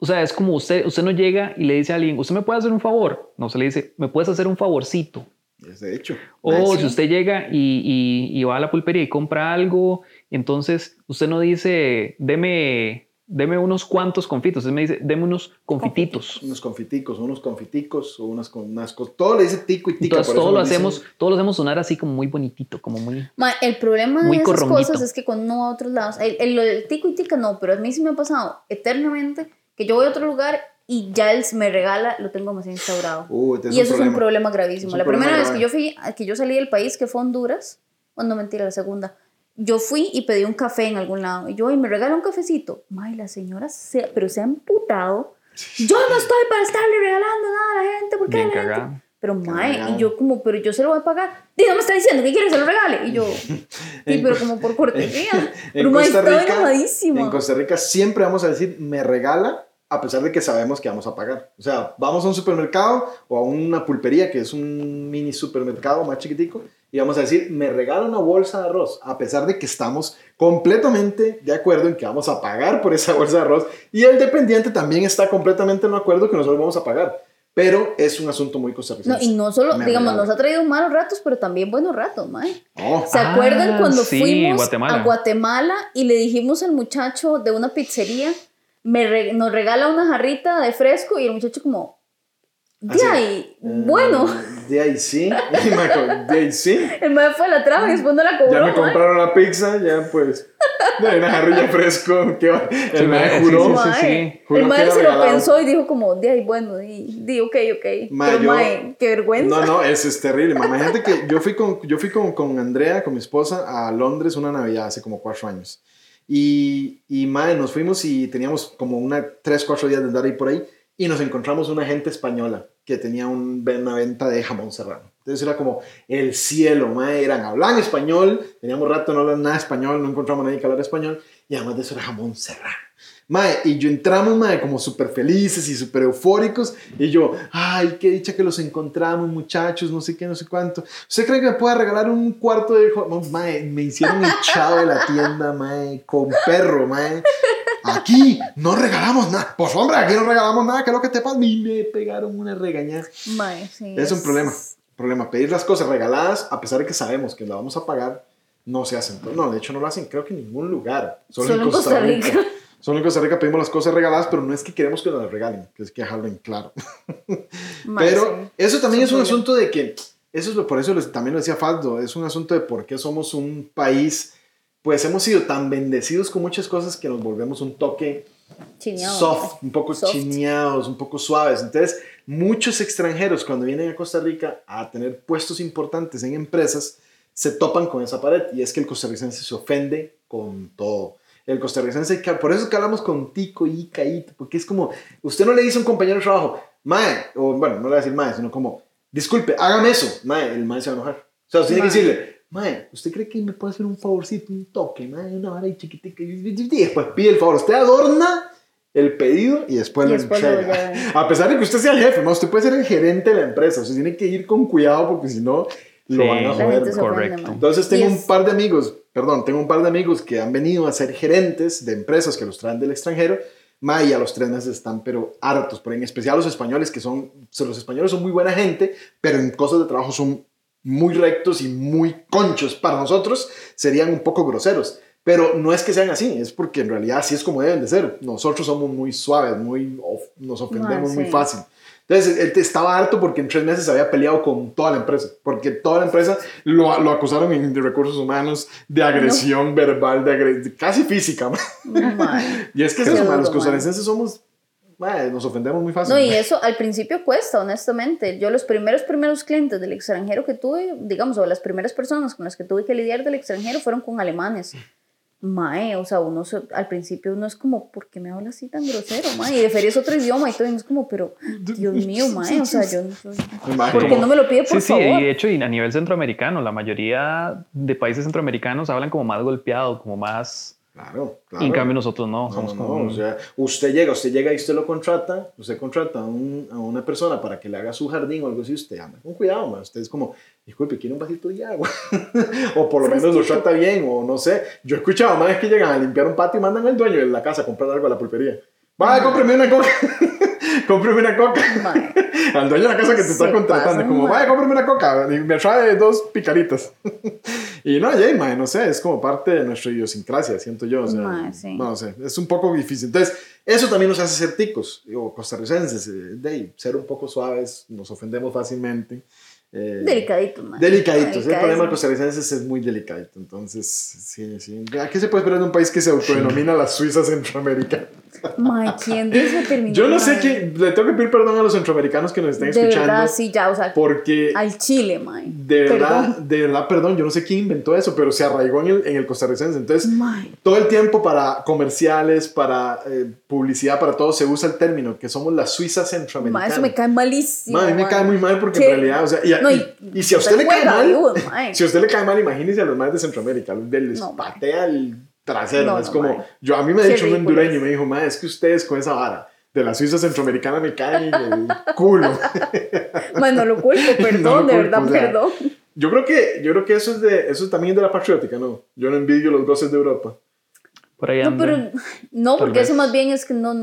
o sea, es como usted, usted no llega y le dice a alguien, ¿usted me puede hacer un favor? No, se le dice, ¿me puedes hacer un favorcito? Es de hecho. O si usted llega y, y, va a la pulpería y compra algo, entonces usted no dice, deme, deme unos cuantos confitos, usted me dice, deme unos confititos. Unos confiticos, unos confiticos, o unas, unas cosas. Todo le dice tico y tica. Entonces todo lo, hacemos, todo lo hacemos sonar así como muy bonitito, como muy. el problema de esas cosas es que cuando uno va a otros lados, el, el, el, tico y tica no, pero a mí sí me ha pasado eternamente que yo voy a otro lugar y ya él me regala, lo tengo más instaurado. Uh, y eso es un problema gravísimo. la primera vez que yo, fui, que yo salí del país, que fue Honduras, o no mentira, la segunda, yo fui y pedí un café en algún lado. Y yo, y me regala un cafecito. May, la señora, se, pero se ha emputado. Yo no estoy para estarle regalando nada a la gente. ¿Por qué la gente? Pero, mae, y yo como, pero yo se lo voy a pagar. Y no me está diciendo que quiere se lo regale. Y yo, sí, pero como por cortesía. pero, mae, Costa Rica, En Costa Rica siempre vamos a decir, me regala, a pesar de que sabemos que vamos a pagar. O sea, vamos a un supermercado o a una pulpería, que es un mini supermercado más chiquitico, y vamos a decir, me regala una bolsa de arroz, a pesar de que estamos completamente de acuerdo en que vamos a pagar por esa bolsa de arroz, y el dependiente también está completamente de acuerdo que nosotros vamos a pagar. Pero es un asunto muy costarricense. No, y no solo, digamos, nos ha traído malos ratos, pero también buenos ratos, mae. Oh. ¿Se acuerdan ah, cuando fuimos a Guatemala y le dijimos al muchacho de una pizzería, me nos regala una jarrita de fresco y el muchacho como, de ahí, bueno. De ahí sí, de ahí sí. El mae fue a la traba y después no la cobró. Ya me compraron la pizza, ya pues. De una jarrilla fresco. Que el mae juró. Sí, sí, el mae se lo pensó y dijo como, de ahí, bueno, di, di ok, ok. Mae, Pero mae, qué vergüenza. No, no, eso es terrible. Imagínate que yo fui, con, yo fui con, con Andrea, con mi esposa, a Londres una Navidad hace como cuatro años. Y, y mae, nos fuimos y teníamos como una, tres, cuatro días de andar ahí por ahí y nos encontramos una gente española que tenía una venta de jamón serrano. Entonces era como el cielo, mae, eran, hablan español, teníamos rato no hablan nada español, no encontramos a nadie que hablara español, y además de eso era jamón serrano. Mae, y yo entramos, mae, como súper felices y súper eufóricos. Y yo, ay, qué dicha que los encontramos, muchachos, no sé qué, no sé cuánto. ¿Usted cree que me puede regalar un cuarto de... No, mae, me hicieron echado de la tienda, mae, con perro, mae. Aquí no regalamos nada. Pues hombre, aquí no regalamos nada. ¿Qué es lo que te pasa? Y me pegaron una regañada. es, un problema. Problema. Pedir las cosas regaladas, a pesar de que sabemos que la vamos a pagar, no se hacen. No, de hecho no lo hacen creo que en ningún lugar. Solo, en Costa, Rica. Solo en Costa Rica pedimos las cosas regaladas, pero no es que queremos que nos las regalen, que es que dejarlo en claro. pero eso también es un asunto de que, eso es por eso también lo decía Faldo, es un asunto de por qué somos un país pues hemos sido tan bendecidos con muchas cosas que nos volvemos un toque soft, un poco chineados, un poco suaves. Entonces, muchos extranjeros cuando vienen a Costa Rica a tener puestos importantes en empresas, se topan con esa pared y es que el costarricense se ofende con todo. El costarricense, por eso es que hablamos con Tico y Caíto, porque es como, usted no le dice a un compañero de trabajo, Mae, o bueno, no le va a decir Mae, sino como, disculpe, hágame eso, Mae, el Mae se va a enojar. O sea, usted tiene que decirle, Mae, ¿usted cree que me puede hacer un favorcito, un toque, mae, una vara ahí chiquitica? Y después pide el favor. Usted adorna el pedido y después, lo entrega. A pesar de que usted sea el jefe, ¿no? usted puede ser el gerente de la empresa. O sea, tiene que ir con cuidado porque si no, lo van a joder. Correcto. Entonces tengo un par de amigos, perdón, tengo un par de amigos que han venido a ser gerentes de empresas que los traen del extranjero. Mae, y a los tres meses están pero hartos, pero en especial los españoles que son, los españoles son muy buena gente, pero en cosas de trabajo son muy rectos y muy conchos para nosotros serían un poco groseros. Pero no es que sean así, es porque en realidad así es como deben de ser. Nosotros somos muy suaves, muy, nos ofendemos muy fácil. Entonces, él estaba harto porque en tres meses había peleado con toda la empresa, porque toda la empresa lo, lo acusaron en, de recursos humanos de agresión verbal, de casi física. y es que es eso, los costarricenses somos nos ofendemos muy fácil. No, y eso al principio cuesta, honestamente. Yo los primeros, primeros clientes del extranjero que tuve, digamos, o las primeras personas con las que tuve que lidiar del extranjero fueron con alemanes. Mae, o sea, uno al principio uno es como, ¿por qué me habla así tan grosero, mae? Y de es otro idioma y todo, y es como, pero, Dios mío, mae, o sea, yo no ¿Por qué no me lo pide, por favor? Sí, sí, de hecho, y a nivel centroamericano, la mayoría de países centroamericanos hablan como más golpeado, como más Claro, claro. en cambio nosotros no, somos como... o sea, usted llega, usted llega y usted lo contrata, usted contrata a, una persona para que le haga su jardín o algo así, usted anda con cuidado, man. usted es como, disculpe, quiere un vasito de agua, o por lo menos lo trata bien, o no sé, yo he escuchado más que llegan a limpiar un patio y mandan al dueño de la casa a comprar algo a la pulpería. Va, cómpreme una coca. cómpreme una coca. Al dueño de la casa que te está contratando. como, vaya, cómpreme una coca. Y me trae dos picaritas. y no, ya, no sé, es como parte de nuestra idiosincrasia, siento yo. O sea, No sé, es un poco difícil. Entonces, eso también nos hace ser ticos, o costarricenses, eh, de ser un poco suaves, nos ofendemos fácilmente. Eh, delicadito, man. Delicadito. El problema de costarricenses es muy delicadito. Entonces, sí, sí. ¿A qué se puede esperar de un país que se autodenomina la Suiza Centroamérica? Mae, ¿quién dice terminó? Yo no sé quién. Le tengo que pedir perdón a los centroamericanos que nos estén escuchando. De verdad, sí, ya, o sea. Porque. Al Chile, mae. De verdad, de verdad, perdón. Yo no sé quién inventó eso, pero se arraigó en el, en el costarricense. Entonces, todo el tiempo para comerciales, para eh, publicidad, para todo, se usa el término que somos la Suiza centroamericana. Mae, eso me cae malísimo. Mae, a mí me cae muy mal porque en realidad, o sea. Y, si a usted le cae mal. si a usted le cae mal, imagínese a los más de Centroamérica. Les patea el trasero. es como, yo a mí me ha dicho un hondureño, y me dijo, ma, es que ustedes con esa vara de la Suiza centroamericana me caen el culo. bueno, lo culpo, perdón, de verdad, perdón. Yo creo que, yo creo que eso es de, eso es también de la patriótica, ¿no? Yo no envidio los goces de Europa. Por ahí no, pero, no porque eso más bien es que no,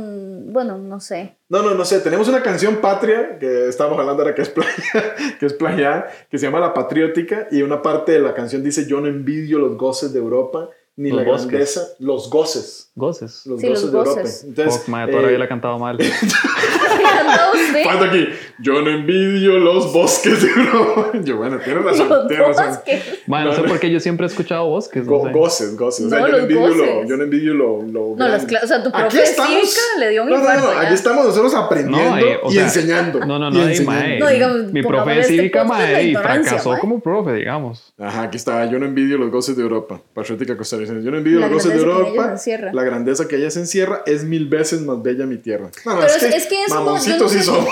bueno, no sé. No, no, no sé. Tenemos una canción patria que estamos hablando ahora que es playa, que es playa, que se llama La Patriótica y una parte de la canción dice yo no envidio los goces de Europa ni la grandeza, los goces. Goces. Los goces de Europa. Entonces, oh, madre, todavía eh, la he cantado mal. Falta aquí. Yo no envidio los bosques de Europa. Yo, bueno, tienes razón. Tienes razón. Bueno, no sé por qué yo siempre he escuchado bosques. No sé. Goces, goces. O sea, yo, no envidio lo, yo no envidio lo. lo no, las o sea, tu profe cívica le dio un no, no, no, aquí estamos nosotros aprendiendo eh, y enseñando. No, no, no, mae, no digamos, Mi profe de cívica, mae, y fracasó como profe, digamos. Ajá, aquí está. Yo no envidio los goces de Europa. Patriótica Yo no envidio los goces de Europa. La grandeza que ella se encierra es mil veces más bella mi tierra. Pero es que es Mamoncitos sí somos.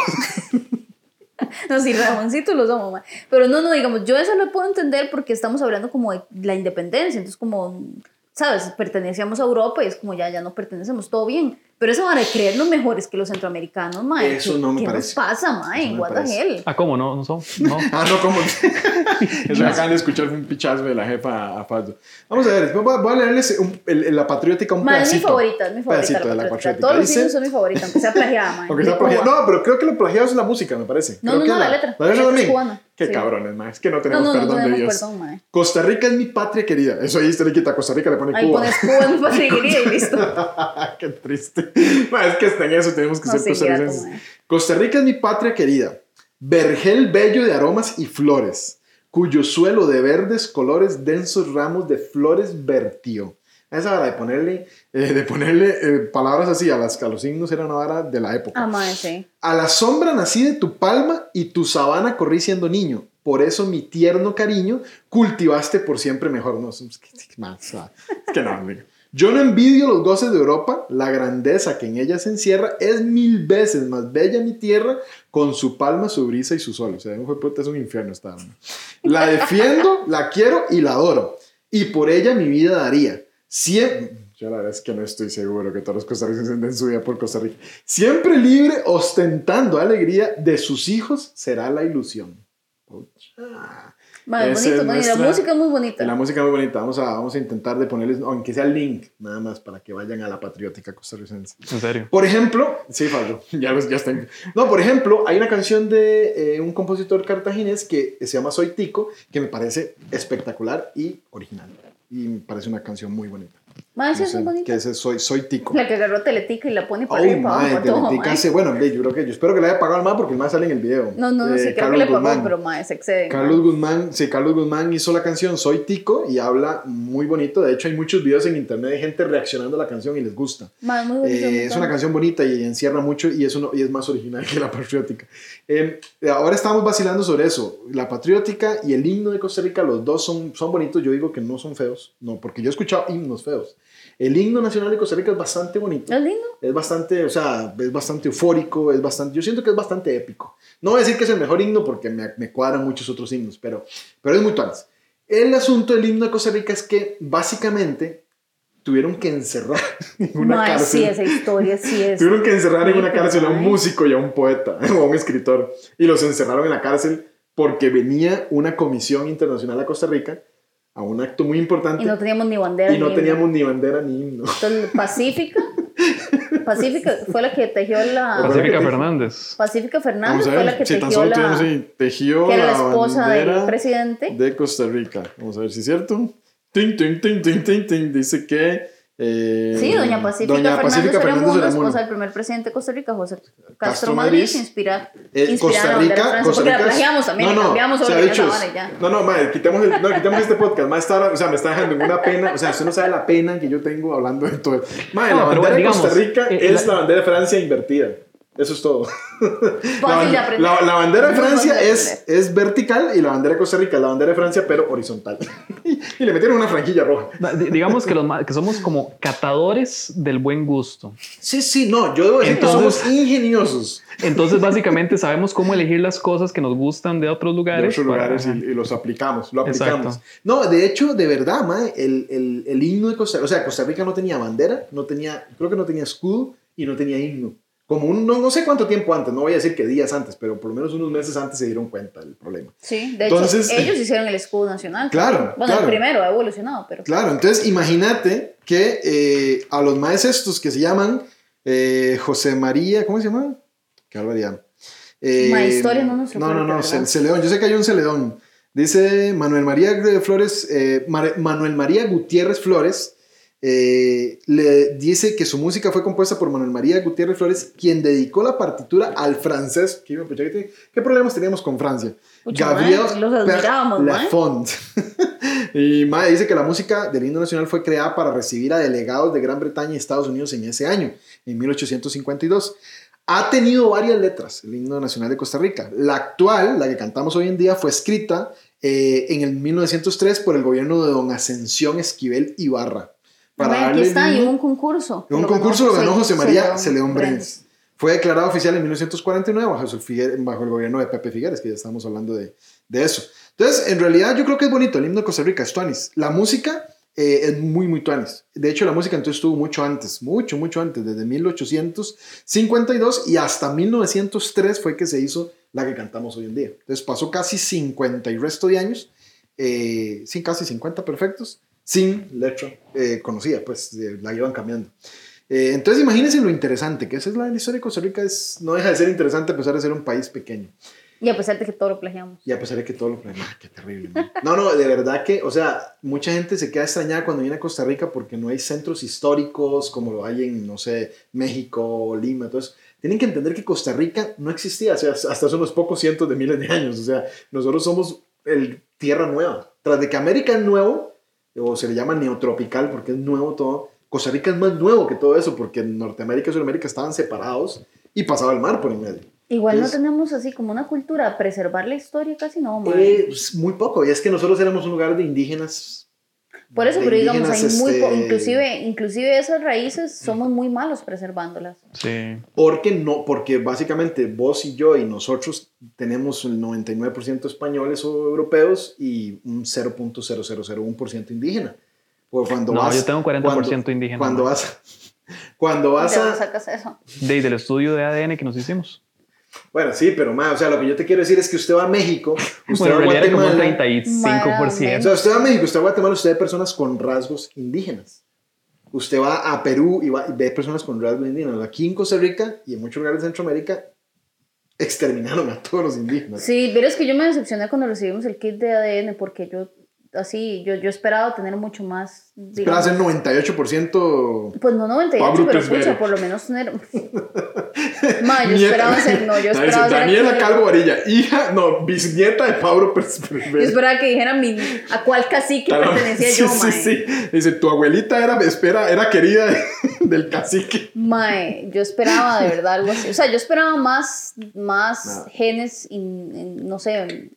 no, sí, Ramoncitos los somos, Pero no, no, digamos, yo eso lo puedo entender porque estamos hablando como de la independencia. Entonces, como, ¿sabes? Pertenecíamos a Europa y es como ya, ya no pertenecemos, todo bien. Pero eso van a creernos mejores que los centroamericanos, mae. Eso no me ¿Qué parece. nos pasa, mae? What the hell? Ah, ¿cómo? ¿No, no son? No. ah, no, ¿cómo? Eso acaban de escuchar un pichazo de la jefa a Faldo. Vamos a ver, voy a leerles un, el, la patriótica un mae, pedacito. es mi favorita, es mi favorita. La, la patriótica. Todos los hijos son mi favorita, aunque sea plagiada, mae. Aunque sea plagiada. No, pero creo que lo plagiado es la música, me parece. No, no, no, la, letra. La letra también. Qué cabrones, mae. Es que no tenemos perdón de Dios. Perdón, Costa Rica es mi patria querida. Eso ahí usted le quita Costa Rica, le pone Cuba. Ahí pones Cuba patria querida y listo. Qué triste. es que hasta en eso tenemos que ser costarricenses. Costa Rica es mi patria querida. Vergel bello de aromas y flores, cuyo suelo de verdes colores densos ramos de flores vertió. Esa hora de ponerle, eh, de ponerle eh, palabras así a, las, a los signos era una hora de la época. Ah, sí. A la sombra nací de tu palma y tu sabana corrí siendo niño. Por eso mi tierno cariño cultivaste por siempre mejor. No, es que, no, amigo. Yo no envidio los goces de Europa, la grandeza que en ella se encierra es mil veces más bella mi tierra con su palma, su brisa y su sol. O sea, es un infierno esta La defiendo, la quiero y la adoro. Y por ella mi vida daría. Siempre, yo la verdad es que no estoy seguro que todos los costarricenses den su vida por Costa Rica. Siempre libre, ostentando alegría de sus hijos, será la ilusión. Vale, bonito, la música es muy bonita. La música muy bonita. Vamos a, vamos a intentar de ponerles, aunque sea el link, nada más para que vayan a la patriótica costarricense. ¿En serio? Por ejemplo, sí, Pablo, ya, los, ya están. No, por ejemplo, hay una canción de eh, un compositor cartaginés que se llama Soy Tico, que me parece espectacular y original. Y me parece una canción muy bonita. No es bonita. Que ese soy, soy tico. La que agarró Teletica y la pone para arriba para Teletica hace, bueno, yo creo que yo espero que le haya pagado al más porque el más sale en el video. No, no, no, eh, sí, creo que le pagó, pero más se excede. Carlos Guzmán, sí, Carlos Guzmán hizo la canción Soy Tico y habla muy bonito. De hecho, hay muchos videos en internet de gente reaccionando a la canción y les gusta. muy eh, es una canción bonita y encierra mucho y es, uno, y es más original que la patriótica. Eh, ahora estamos vacilando sobre eso. La patriótica y el himno de Costa Rica, los dos son, son bonitos. Yo digo que no son feos, no, porque yo he escuchado himnos feos. El himno nacional de Costa Rica es bastante bonito. ¿Es lindo? Es bastante, o sea, es bastante eufórico, es bastante, yo siento que es bastante épico. No voy a decir que es el mejor himno porque me, me cuadran muchos otros himnos, pero, pero es muy tuanes. El asunto del himno de Costa Rica es que básicamente tuvieron que encerrar en una no, cárcel. Sí, esa historia sí es. tuvieron que encerrar en una cárcel a un músico y a un poeta o a un escritor y los encerraron en la cárcel porque venía una comisión internacional a Costa Rica a un acto muy importante. Y no teníamos ni bandera. Y no teníamos ni bandera ni himno. Entonces, Pacífica. Pacífica fue la que tejió la. Pacífica Fernández. Pacífica Fernández fue la que tejió la. Sí, tejió que era la esposa del presidente. De Costa Rica. Vamos a ver si es cierto. Ting, ting, ting, ting, ting, ting. Dice que Eh, sí, doña Pacífica, doña Pacífica Fernández, Fernández esposa del primer presidente de Costa Rica, José Castro, Castro Madrid, inspira, eh, Costa Rica, Costa Rica, la plagiamos también, no, no, cambiamos o sea, dicho, ya. No, no, madre, quitemos, el, no, quitemos este podcast, más está, o sea, me está dejando una pena, o sea, usted no sabe la pena que yo tengo hablando de todo. Madre, no, la bandera de Costa Rica eh, es la, la bandera de Francia invertida. Eso es todo. La, la, bandera de Francia es, es vertical y la bandera de Costa Rica es la bandera de Francia, pero horizontal. y le metieron una franquilla roja. Digamos que, los, que somos como catadores del buen gusto. Sí, sí, no, yo debo decir que somos ingeniosos. Entonces, básicamente, sabemos cómo elegir las cosas que nos gustan de otros lugares. De otros lugares y, los aplicamos, lo aplicamos. No, de hecho, de verdad, el, el, el himno de Costa Rica, o sea, Costa Rica no tenía bandera, no tenía, creo que no tenía escudo y no tenía himno como un, no, no, sé cuánto tiempo antes, no voy a decir que días antes, pero por lo menos unos meses antes se dieron cuenta del problema. Sí, de entonces, hecho, ellos hicieron el escudo nacional. Claro. Bueno, el primero ha evolucionado, pero. Claro, entonces imagínate que eh, a los maestros estos que se llaman eh, José María, ¿cómo se llaman? Qué barbaridad. Eh, historia no nos No, no, no, Celedón, yo sé que hay un Celedón. Dice Manuel María Flores, eh, Manuel María Gutiérrez Flores, eh, le dice que su música fue compuesta por Manuel María Gutiérrez Flores, quien dedicó la partitura al francés. ¿Qué, ¿Qué problemas teníamos con Francia? Gabriel Lafont. y Mae dice que la música del himno nacional fue creada para recibir a delegados de Gran Bretaña y Estados Unidos en ese año, en 1852. Ha tenido varias letras, el himno nacional de Costa Rica. La actual, la que cantamos hoy en día, fue escrita eh, en el 1903 por el gobierno de don Ascensión Esquivel Ibarra para aquí está, y hubo un concurso. un concurso lo ganó José María Celeón Brens. Fue declarado oficial en 1949 bajo el, gobierno de Pepe Figueres, que ya estamos hablando de, de, eso. Entonces, en realidad yo creo que es bonito el himno de Costa Rica, es tuanis. La música eh, es muy, muy tuanis. De hecho, la música entonces estuvo mucho antes, mucho, mucho antes, desde 1852 y hasta 1903 fue que se hizo la que cantamos hoy en día. Entonces pasó casi 50 y resto de años, eh, sí, casi 50 perfectos, sin letra eh, conocida, pues la iban cambiando. Eh, entonces imagínense lo interesante que es la, historia de Costa Rica, es, no deja de ser interesante a pesar de ser un país pequeño. Y a pesar de que todo lo plagiamos. Y a pesar de que todo lo plagiamos. Ah, qué terrible. No, no, de verdad que, o sea, mucha gente se queda extrañada cuando viene a Costa Rica porque no hay centros históricos como lo hay en, no sé, México, Lima, entonces tienen que entender que Costa Rica no existía, o sea, hasta hace unos pocos cientos de miles de años, o sea, nosotros somos el tierra nueva. Tras de que América es nuevo, o se le llama neotropical porque es nuevo todo. Costa Rica es más nuevo que todo eso porque Norteamérica y Sudamérica estaban separados y pasaba el mar por en medio. Igual no tenemos así como una cultura, preservar la historia casi no. Eh, pues, muy poco, y es que nosotros éramos un lugar de indígenas por eso, pero digamos, hay muy este, inclusive, inclusive esas raíces somos muy malos preservándolas. Sí. Porque no, porque básicamente vos y yo y nosotros tenemos el 99% españoles o europeos y un 0.0001% indígena. Porque cuando no, vas, yo tengo un 40% indígena. Cuando vas, cuando vas a... sacas eso? De, del estudio de ADN que nos hicimos. Bueno, sí, pero más, o sea, lo que yo te quiero decir es que usted va a México, usted va a Guatemala. Como 35%. O sea, usted va a México, usted va a Guatemala, usted ve personas con rasgos indígenas. Usted va a Perú y, va, y ve personas con rasgos indígenas. Aquí en Costa Rica y en muchos lugares de Centroamérica exterminaron a todos los indígenas. Sí, pero es que yo me decepcioné cuando recibimos el kit de ADN porque yo así, yo, yo esperaba tener mucho más. Esperaba ser 98%. Pues no 98, pero escucha, por lo menos tener. Ma, yo esperaba ser, no, yo esperaba ser. Daniela Calvo Varilla, hija, no, bisnieta de Pablo Pérez Yo esperaba que dijera mi, a cuál cacique pertenecía sí, yo, Sí, sí, sí. Dice, tu abuelita era, espera, era querida del cacique. Mae, yo esperaba de verdad algo así. O sea, yo esperaba más, más genes, in, no sé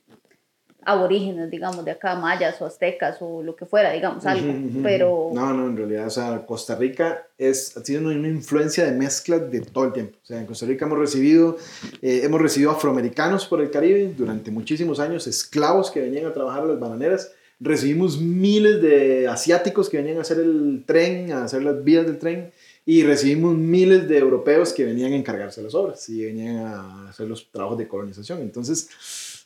aborígenes, digamos, de acá, mayas o aztecas o lo que fuera, digamos, algo, pero... No, no, en realidad, o sea, Costa Rica es, ha sido una influencia de mezcla de todo el tiempo. O sea, en Costa Rica hemos recibido, eh, hemos recibido afroamericanos por el Caribe durante muchísimos años, esclavos que venían a trabajar a las bananeras, recibimos miles de asiáticos que venían a hacer el tren, a hacer las vías del tren, y recibimos miles de europeos que venían a encargarse de las obras y venían a hacer los trabajos de colonización. Entonces,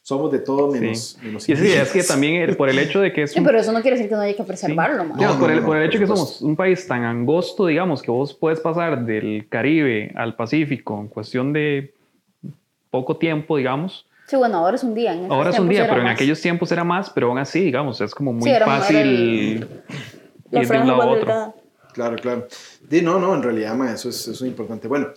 somos de todo menos. y sí, es que también por el hecho de que es. Sí, pero eso no quiere decir que no haya que preservarlo, no, por, el, por el hecho de que somos un país tan angosto, digamos, que vos puedes pasar del Caribe al Pacífico en cuestión de poco tiempo, digamos. Sí, bueno, ahora es un día. ahora es un día, pero en aquellos tiempos era más, pero aún así, digamos, es como muy fácil ir de un lado a otro. Claro, claro. De, no, no, en realidad, ma, eso, es, eso es importante. Bueno,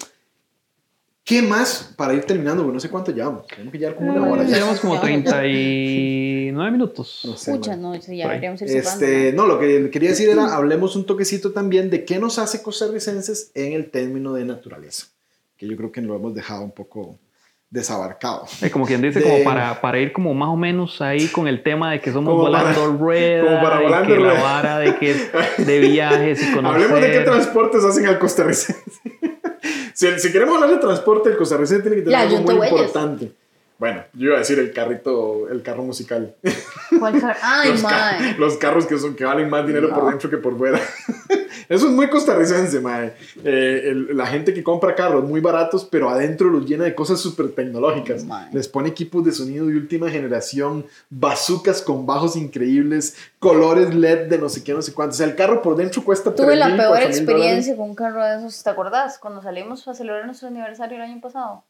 ¿Qué más para ir terminando? no sé cuánto llevamos. Tenemos que llevar como una hora. Ya llevamos como 39 minutos. No sé. Escucha, no, ya deberíamos ir este, No, lo que quería decir era, hablemos un toquecito también de qué nos hace costarricenses en el término de naturaleza. Que yo creo que lo hemos dejado un poco desabarcado. como quien dice, como para, para, ir como más o menos ahí con el tema de que somos volando ruedas, como para volando que la vara de que de viajes y conocer. Hablemos de qué transportes hacen al costarricense. Si, si, queremos hablar de transporte, el costarricense tiene que tener algo muy importante. Bueno, yo iba a decir el carrito, el carro musical. ¿Cuál carro? Ay, los, los carros que, son, que valen más dinero por dentro que por fuera. Eso es muy costarricense, mae. Eh, la gente que compra carros muy baratos, pero adentro los llena de cosas súper tecnológicas. Les pone equipos de sonido de última generación, bazucas con bajos increíbles, colores LED de no sé qué, no sé cuánto. O sea, el carro por dentro cuesta Tuve la peor experiencia con un carro de esos, ¿te acordás? Cuando salimos a celebrar nuestro aniversario el año pasado.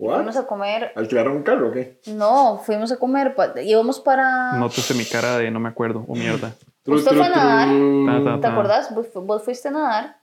Fuimos a comer. ¿Alquilaron un carro o qué? No, fuimos a comer. Íbamos para. No puse mi cara de no me acuerdo, o mierda. Usted fue a nadar. ¿Te acordás? Vos fuiste a nadar.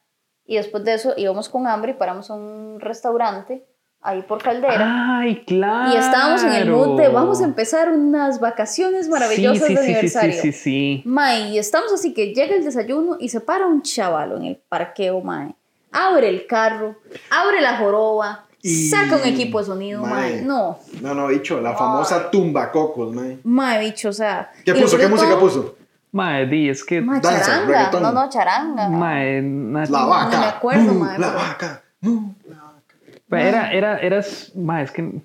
Y después de eso íbamos con hambre y paramos a un restaurante ahí por Caldera. ¡Ay, claro! Y estábamos en el mood de vamos a empezar unas vacaciones maravillosas de aniversario. Sí, sí, sí, sí. Mae, y estamos así que llega el desayuno y se para un chavalo en el parqueo, mae. Abre el carro, abre la joroba, Saca un equipo de sonido, mae. No. No, no, bicho, la famosa tumba cocos, mae. Mae, bicho, o sea. ¿Qué puso? ¿Qué música puso? Mae, di, es que. Mae, charanga. No, no, charanga. Mae, la vaca. No me acuerdo, mae. La vaca. No, la vaca. Era, era, era, mae, es que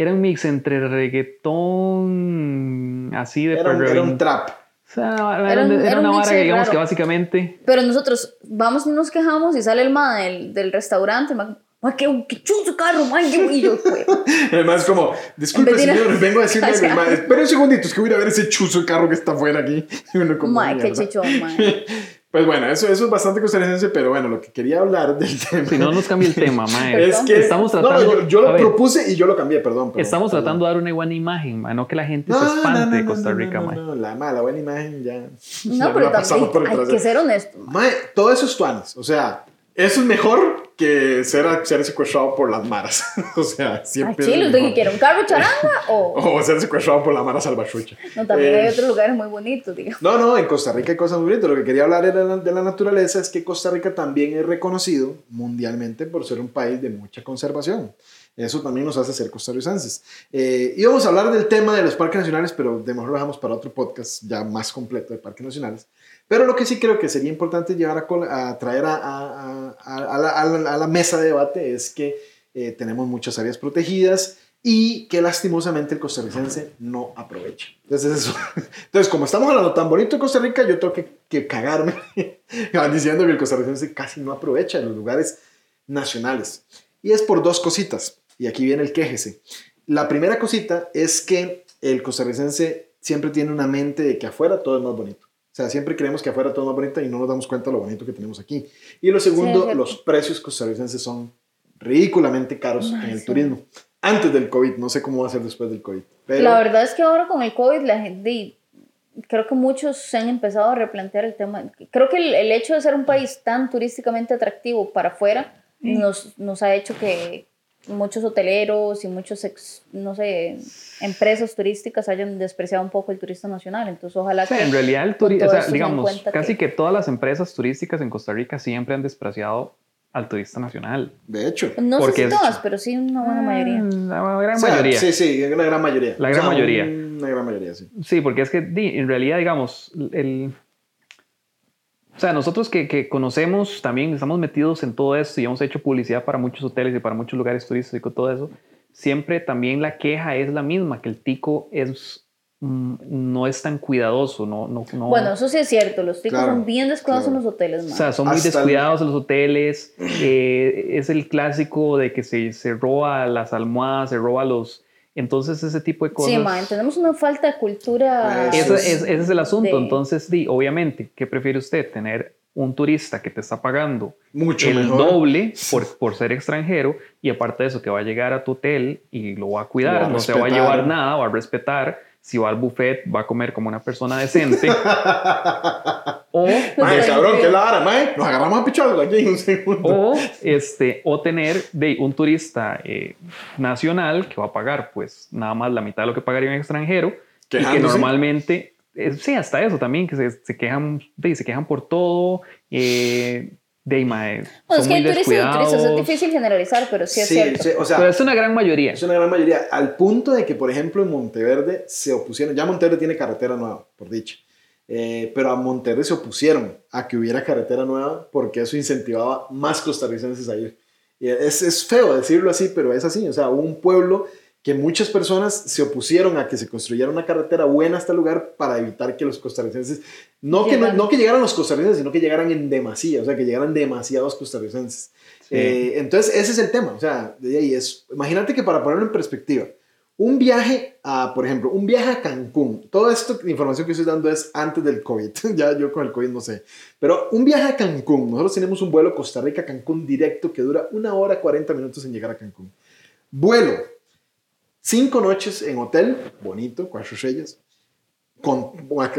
era un mix entre reggaetón, así de... Era, un, era un trap. O sea, era, era, una vara que digamos que básicamente... Pero nosotros vamos y nos quejamos y sale el ma del, del restaurante, ¡Ay, qué, qué chuzo carro, man! Y yo, fue. Además, como, disculpe, señor, vengo a decirle a mi hermana, espera un segundito, es que voy a ver ese chuzo carro que está afuera aquí. Y uno como, qué chichón, man. Pues bueno, eso, eso es bastante costarricense, pero bueno, lo que quería hablar del tema. Si no nos cambia el tema, mae. es que estamos tratando. No, yo, yo lo propuse y yo lo cambié, perdón. estamos tratando de dar una buena imagen, mae, no que la gente se espante de Costa Rica, mae. No, la, la buena imagen ya. No, pero también hay que ser honesto. Mae, todo eso es tuanes. O sea, eso es mejor que ser, ser secuestrado por las maras. o sea, siempre. Chile, ¿usted qué quiere? ¿Un carro charanga o.? o ser secuestrado por la mara salvachucha. No, también hay eh, otros lugares muy bonitos, digamos. No, no, en Costa Rica hay cosas muy bonitas. Lo que quería hablar era de la naturaleza es que Costa Rica también es reconocido mundialmente por ser un país de mucha conservación. Eso también nos hace ser costarricenses. Eh, íbamos a hablar del tema de los parques nacionales, pero de mejor lo dejamos para otro podcast ya más completo de parques nacionales. Pero lo que sí creo que sería importante llevar a, traer a, a, la, mesa de debate es que eh, tenemos muchas áreas protegidas y que lastimosamente el costarricense no aprovecha. Entonces, eso. Entonces, como estamos hablando tan bonito de Costa Rica, yo tengo que, que cagarme diciendo que el costarricense casi no aprovecha en los lugares nacionales. Y es por dos cositas. Y aquí viene el quejese. La primera cosita es que el costarricense siempre tiene una mente de que afuera todo es más bonito. O sea, siempre creemos que afuera todo es más bonito y no nos damos cuenta de lo bonito que tenemos aquí. Y lo segundo, los precios costarricenses son ridículamente caros en el turismo. Antes del COVID, no sé cómo va a ser después del COVID. La verdad es que ahora con el COVID la gente, creo que muchos se han empezado a replantear el tema. Creo que el, hecho de ser un país tan turísticamente atractivo para afuera nos, nos ha hecho que, muchos hoteleros y muchos, no sé, empresas turísticas hayan despreciado un poco el turista nacional. Entonces, ojalá que... En realidad, el turista, o sea, digamos, casi que... todas las empresas turísticas en Costa Rica siempre han despreciado al turista nacional. De hecho. No sé si todas, pero sí una buena mayoría. Mm, la gran mayoría. Sí, sí, una gran mayoría. La gran mayoría. Una gran mayoría, sí. Sí, porque es que en realidad, digamos, el o sea, nosotros que, que, conocemos también, estamos metidos en todo esto y hemos hecho publicidad para muchos hoteles y para muchos lugares turísticos, todo eso, siempre también la queja es la misma, que el tico es mm, no es tan cuidadoso, no, no, no, Bueno, eso sí es cierto, los ticos son bien descuidados en los hoteles. O sea, son muy descuidados en los hoteles, eh, es el clásico de que se, se roba las almohadas, se roba los, entonces, ese tipo de cosas. Sí, man, tenemos una falta de cultura. Ese, es, ese es el asunto. Entonces, di, obviamente, ¿qué prefiere usted? Tener un turista que te está pagando Mucho el doble por, por, ser extranjero y aparte de eso que va a llegar a tu hotel y lo va a cuidar, no se va a llevar nada, va a respetar si va al buffet va a comer como una persona decente. o... Mae, cabrón, ¿qué la hora, mae? Nos agarramos a pichados aquí en un segundo. O, este, o tener de un turista eh, nacional que va a pagar pues nada más la mitad de lo que pagaría un extranjero y que normalmente... Eh, sí, hasta eso también, que se, se quejan, se quejan por todo, eh, de mae, no, es que turistas y turistas, es difícil generalizar, pero sí es cierto. o sea, pero es una gran mayoría. Es una gran mayoría, al punto de que, por ejemplo, en Monteverde se opusieron, ya Monteverde tiene carretera nueva, por dicho, eh, pero a Monteverde se opusieron a que hubiera carretera nueva porque eso incentivaba más costarricenses a ir. Y es, es feo decirlo así, pero es así, o sea, un pueblo que muchas personas se opusieron a que se construyera una carretera buena hasta el lugar para evitar que los costarricenses, no que, no, que llegaran los costarricenses, sino que llegaran en demasía, o sea, que llegaran demasiados costarricenses. Eh, entonces, ese es el tema, o sea, de ahí es, imagínate que para ponerlo en perspectiva, un viaje a, por ejemplo, un viaje a Cancún, toda esta información que estoy dando es antes del COVID, ya yo con el COVID no sé, pero un viaje a Cancún, nosotros tenemos un vuelo Costa Rica-Cancún directo que dura una hora 40 minutos en llegar a Cancún. Vuelo, Cinco noches en hotel, bonito, cuatro estrellas, con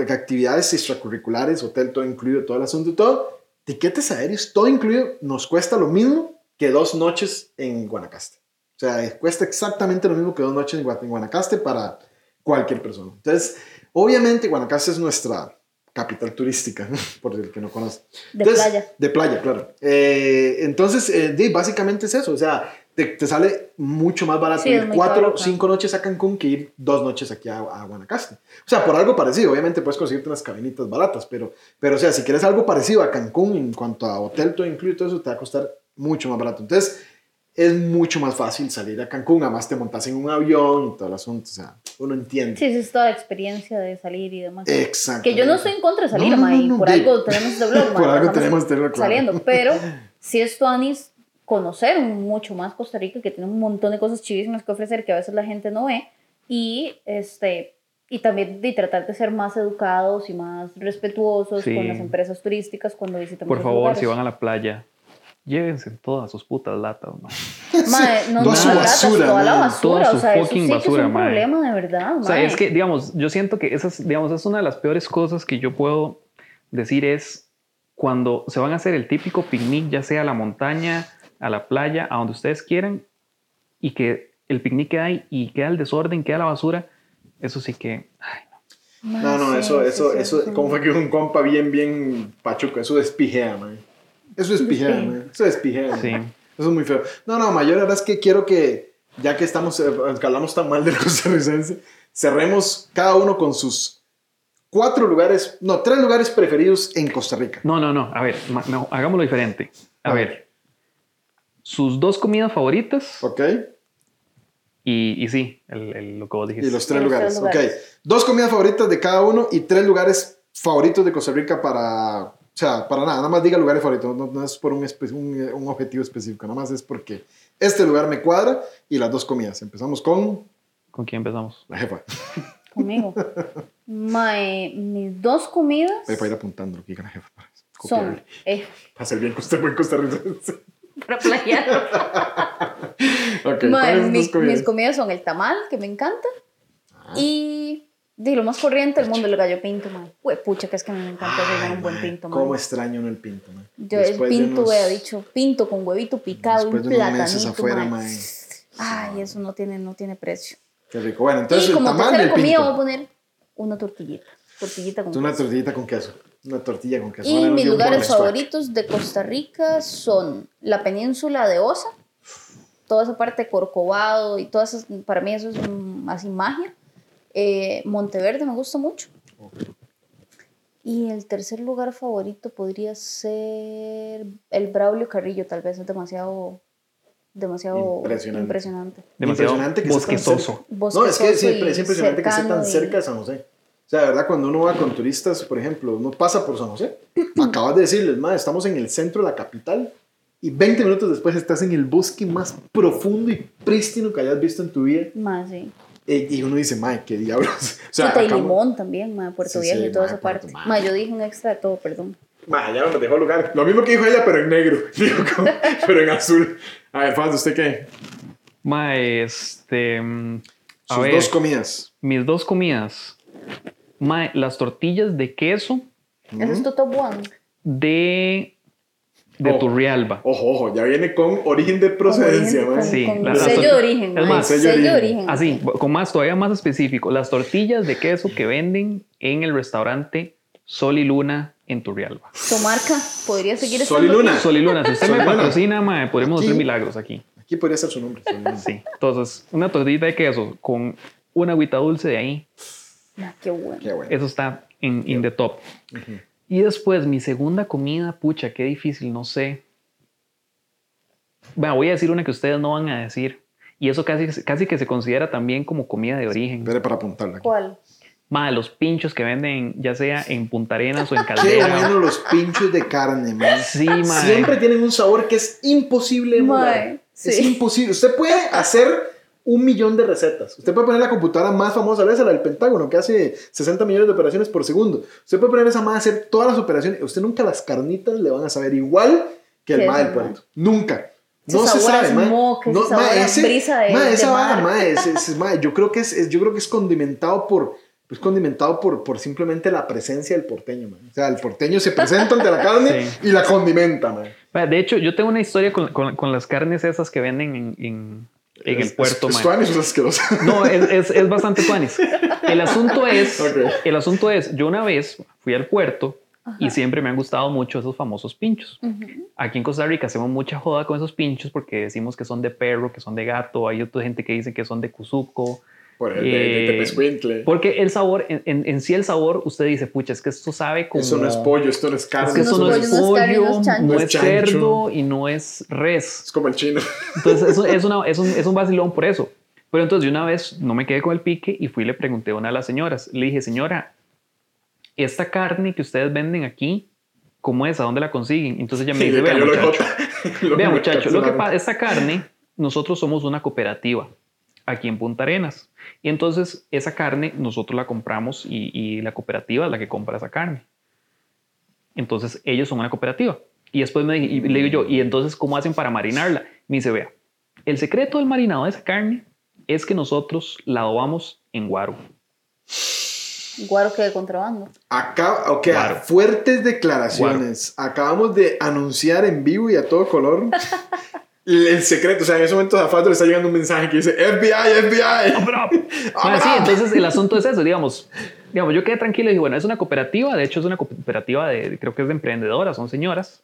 actividades extracurriculares, hotel todo incluido, todo el asunto, todo, tiquetes aéreos, todo incluido, nos cuesta lo mismo que dos noches en Guanacaste. O sea, cuesta exactamente lo mismo que dos noches en Guanacaste para cualquier persona. Entonces, obviamente Guanacaste es nuestra capital turística, por el que no conoce. De playa. De playa, claro. Eh, entonces, eh, básicamente es eso. O sea, te, sale mucho más barato ir cuatro, cinco noches a Cancún que ir dos noches aquí a, Guanacaste. O sea, por algo parecido, obviamente puedes conseguirte unas cabinitas baratas, pero, pero o sea, si quieres algo parecido a Cancún en cuanto a hotel, todo incluido, todo eso te va a costar mucho más barato. Entonces, es mucho más fácil salir a Cancún, además te montas en un avión y todo el asunto, o sea, uno entiende. Sí, es toda la experiencia de salir y demás. Exacto. Que yo no estoy en contra de salir, no, por algo tenemos este blog, Por algo tenemos este blog, Saliendo, pero si esto, Anis, conocer mucho más Costa Rica, que tiene un montón de cosas chivísimas que ofrecer que a veces la gente no ve, y, este, y también de tratar de ser más educados y más respetuosos con las empresas turísticas cuando visitamos Por favor, si van a la playa, llévense todas sus putas latas, Madre, no, toda su basura, toda la basura, toda su o fucking basura, es un problema de verdad, O sea, es que, digamos, yo siento que esa es, digamos, es una de las peores cosas que yo puedo decir es cuando se van a hacer el típico picnic, ya sea a la montaña, a la playa, a donde ustedes quieran, y que el picnic queda ahí y queda el desorden, queda la basura, eso sí que... no, no, eso, eso, eso, como fue que un compa bien, bien pachuco, eso es pijea, man. Eso es pijea, man. Eso es pijea. Sí. Eso es muy feo. No, no, mayor, la verdad es que quiero que, ya que estamos, eh, que hablamos tan mal del costarricense, cerremos cada uno con sus cuatro lugares, no, tres lugares preferidos en Costa Rica. No, no, no, a ver, hagámoslo diferente. A, ver sus dos comidas favoritas. Ok. Y, y sí, el, lo que vos dijiste. Y los tres lugares. Ok. Dos comidas favoritas de cada uno y tres lugares favoritos de Costa Rica para. O sea, para nada, nada más diga lugares favoritos, no, es por un, un, un, objetivo específico, nada más es porque este lugar me cuadra y las dos comidas. Empezamos con... ¿Con quién empezamos? La jefa. Conmigo. mis dos comidas... Voy a ir apuntando lo que diga la jefa. Para son... Eh, para ser bien costarricense para playar. okay, mis, comidas? mis, comidas? son el tamal, que me encanta, ah. y de lo más corriente del mundo, el gallo pinto, man. pucha, que es que a mí me encanta Ay, un buen pinto, man. ¿Cómo extraño el pinto, man? Yo el pinto, unos, dicho, pinto con huevito picado y platanito, afuera, man. Ay, eso no tiene, no tiene precio. Qué rico. Bueno, entonces y el como tamal del comida voy a poner una tortillita. Tortillita con Una tortillita con queso. Una tortilla con queso. Y mis lugares favoritos de Costa Rica son la península de Osa, toda esa parte de Corcovado y todas esas, para mí eso es así magia. Eh, Monteverde me gusta mucho. Y el tercer lugar favorito podría ser el Braulio Carrillo, tal vez es demasiado demasiado impresionante. impresionante. Demasiado impresionante que bosquesoso. No, es que siempre, es impresionante que esté tan cerca de San José. O sea, de verdad, cuando uno va con turistas, por ejemplo, uno pasa por San José, acabas de decirles, madre, estamos en el centro de la capital y 20 minutos después estás en el bosque más profundo y prístino que hayas visto en tu vida. Más, sí. Eh, y uno dice, madre, qué diablos. O sea, y Limón también, madre, Puerto Viejo y toda esa parte. Madre, yo dije un extra de todo, perdón. Madre, ya no me dejó lugar. Lo mismo que dijo ella, pero en negro. pero en azul. A ver, Faz, ¿usted qué? Madre, este... Mm, Sus dos comidas. Mis dos comidas. Mae, las tortillas de queso. ¿Eso es tu top one? De de Turrialba. Ojo, ojo, ya viene con origen de procedencia, sí, con sello de origen. Es más, sello, de origen. Así, con más, todavía más específico. Las tortillas de queso que venden en el restaurante Sol y Luna en Turrialba. ¿Su marca podría seguir Sol y Luna. Sol y Luna. Si usted me patrocina, mae, podemos hacer milagros aquí. Aquí podría ser su nombre. Sí. Entonces, una tortilla de queso con una agüita dulce de ahí. Ah, qué, bueno. qué, bueno. Eso está en in the top. Y después, mi segunda comida, pucha, qué difícil, no sé. Bueno, voy a decir una que ustedes no van a decir. Y eso casi, casi que se considera también como comida de origen. Espere para apuntarla. ¿Cuál? Más los pinchos que venden, ya sea en Punta Arenas o en Caldera. Qué bueno los pinchos de carne, man. Sí, man. Siempre tienen un sabor que es imposible emular. Es imposible. Usted puede hacer un millón de recetas. Usted puede poner la computadora más famosa, esa la del Pentágono, que hace 60 millones de operaciones por segundo. Usted puede poner esa más a hacer todas las operaciones. Usted nunca las carnitas le van a saber igual que el más del puerto. Nunca. No se sabe, ma. no, ma, ese, brisa de, ma, esa va, ma, es, ma, yo creo que es, yo creo que es condimentado por es condimentado por, por simplemente la presencia del porteño, man. O sea, el porteño se presenta ante la carne y la condimenta, man. De hecho, yo tengo una historia con, con, con las carnes esas que venden en, en en el puerto. ¿Es, es No, es, es, bastante tuanis. El asunto es, el asunto es, yo una vez fui al puerto y siempre me han gustado mucho esos famosos pinchos. Aquí en Costa Rica hacemos mucha joda con esos pinchos porque decimos que son de perro, que son de gato. Hay otra gente que dice que son de cuzuco. Por el de, Porque el sabor, en, en, sí el sabor, usted dice, pucha, es que esto sabe como... Eso no es pollo, esto no es carne. Es que eso no, es pollo, no es, cerdo y no es res. Es como el chino. Entonces, eso es, una, es, un, es un vacilón por eso. Pero entonces, de una vez, no me quedé con el pique y fui y le pregunté a una de las señoras. Le dije, señora, esta carne que ustedes venden aquí, ¿cómo es? ¿A dónde la consiguen? Entonces ella me dice, vea muchacho, vea muchacho, lo que pasa, esta carne, nosotros somos una cooperativa aquí en Punta Arenas. Y entonces esa carne nosotros la compramos y, la cooperativa es la que compra esa carne. Entonces ellos son una cooperativa. Y después me y le digo yo, ¿y entonces cómo hacen para marinarla? Me dice, vea, el secreto del marinado de esa carne es que nosotros la adobamos en guaro. Guaro que de contrabando. Acá, ok, fuertes declaraciones. Acabamos de anunciar en vivo y a todo color el secreto, o sea, en ese momento Zafato le está llegando un mensaje que dice FBI, FBI. bueno, sí, entonces el asunto es eso, digamos, digamos, yo quedé tranquilo y dije, bueno, es una cooperativa, de hecho es una cooperativa de, creo que es de emprendedoras, son señoras,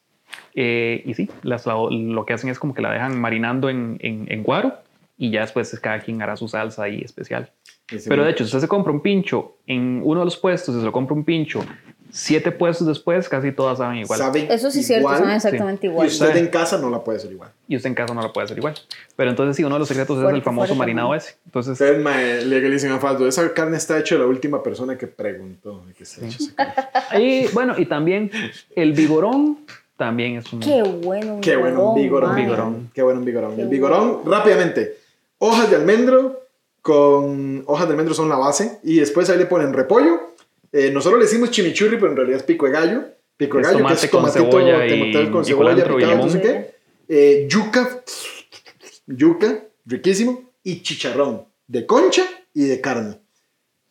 eh, y sí, las, lo que hacen es como que la dejan marinando en, en, en guaro y ya después cada quien hará su salsa ahí especial. Pero de hecho, si usted se compra un pincho en uno de los puestos, si se lo compra un pincho siete puestos después, casi todas saben igual. Eso sí es cierto, saben exactamente igual. Y usted en casa no la puede hacer igual. Y usted en casa no la puede hacer igual. Pero entonces sí, uno de los secretos es el famoso marinado ese. Entonces, Ustedes me legalicen a falto. Esa carne está hecha de la última persona que preguntó que se hecho Y bueno, y también el vigorón también es un... Qué bueno un Qué bueno un vigorón. Qué bueno un vigorón. el vigorón, rápidamente, hojas de almendro con... Hojas de almendro son la base y después ahí le ponen repollo eh, nosotros le decimos chimichurri, pero en realidad es pico de gallo. Pico de gallo, que es tomatito, con cebolla, y, con cebolla picado, no sé qué. Eh, yuca, yuca, riquísimo. Y chicharrón de concha y de carne.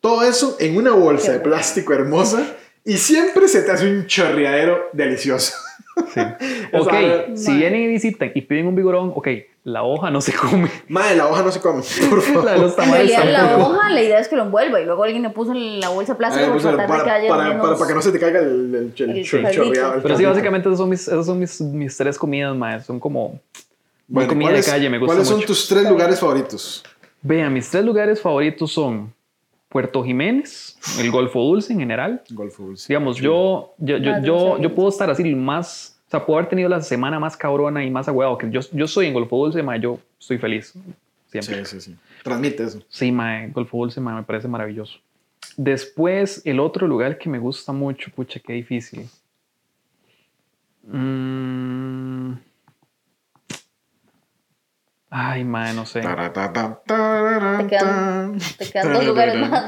Todo eso en una bolsa de plástico hermosa y siempre se te hace un chorreadero delicioso. Sí. ok, si vienen y visitan y piden un vigorón, ok, la hoja no se come. Madre, la hoja no se come, por favor. La, los en realidad, la hoja, la idea es que lo envuelva y luego alguien le puso en la bolsa plástica para, para, para, para, que no se te caiga el, el, el, chorreado. Pero sí, básicamente esas son mis, esas son mis, mis tres comidas, madre. Son como bueno, comida de calle, me gusta ¿Cuáles son tus tres lugares favoritos? Vean, mis tres lugares favoritos son Puerto Jiménez, el Golfo Dulce en general. Golfo Dulce. Digamos, yo, yo, yo, yo, yo puedo estar así más o sea, puedo haber tenido la semana más cabrona y más agüeado. Que yo, yo soy en Golfo Dulce, ma, yo estoy feliz. Siempre. Sí, sí, sí. Transmite eso. Sí, ma, Golfo Dulce ma, me parece maravilloso. Después, el otro lugar que me gusta mucho, pucha, qué difícil. Mm. Ay, ma, no sé. Te quedan, te quedan dos lugares más.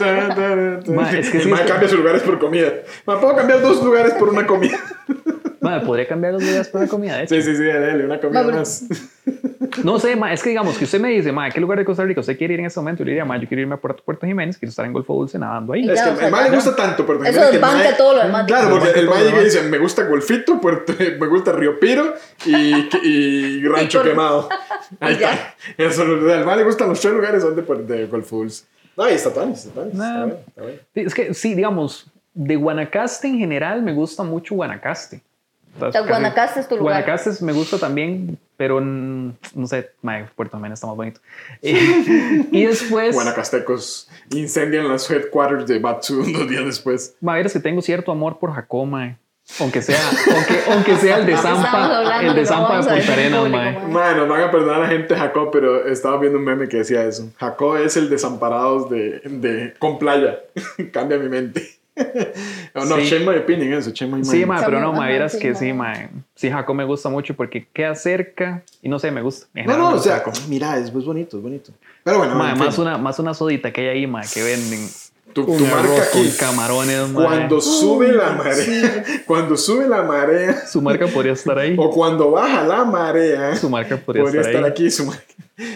Ma, es que sí, cambia sus lugares por comida. Ma, puedo cambiar dos lugares por una comida. Madre, podría cambiar los días por una comida, Sí, sí, sí, dale, una comida más. No sé, ma, es que digamos que usted me dice, ma, ¿a qué lugar de Costa Rica usted quiere ir en ese momento? Yo le diría, ma, yo quiero irme a Puerto, Puerto Jiménez, quiero estar en Golfo Dulce nadando ahí. Es que el mae le gusta tanto Puerto Jiménez. Eso banca todo lo demás. Claro, porque el mae dice, me gusta Golfito, Puerto, me gusta Río Piro y, y Rancho Quemado. Ahí está. Eso, el mae le gustan los tres lugares donde de Golfo Dulce. No, ahí está Tony, está Tony. Está bien, está bien. Es que sí, digamos, de Guanacaste en general me gusta mucho Guanacaste. Guanacaste es tu lugar. Guanacaste me gusta también, pero no sé, Puerto Jiménez está más bonito. y después. Guanacastecos incendian las headquarters de Batsu unos días después. Ma, es que tengo cierto amor por Jacoma. Aunque sea, aunque, aunque sea el de Zampa, el de Zampa de Punta Arenas, mae. Mae, nos van a perdonar a la gente de Jacob, pero estaba viendo un meme que decía eso. Jacob es el desamparados de, de con playa. Cambia mi mente. no, sí. shame my opinion, eso, shame my Sí, ma, pero no, ma, vieras que sí, ma. Sí, Jaco me gusta mucho porque queda cerca y no sé, me gusta. No, no, o sea, mira, es, bonito, es bonito. Pero bueno, ma, más, una, más una sodita que hay ahí, ma, que venden. Tu, tu marca aquí. Con camarones, ma. Cuando sube la marea, cuando sube la marea. Su marca podría estar ahí. O cuando baja la marea. Su marca podría, podría estar, estar aquí. Su marca.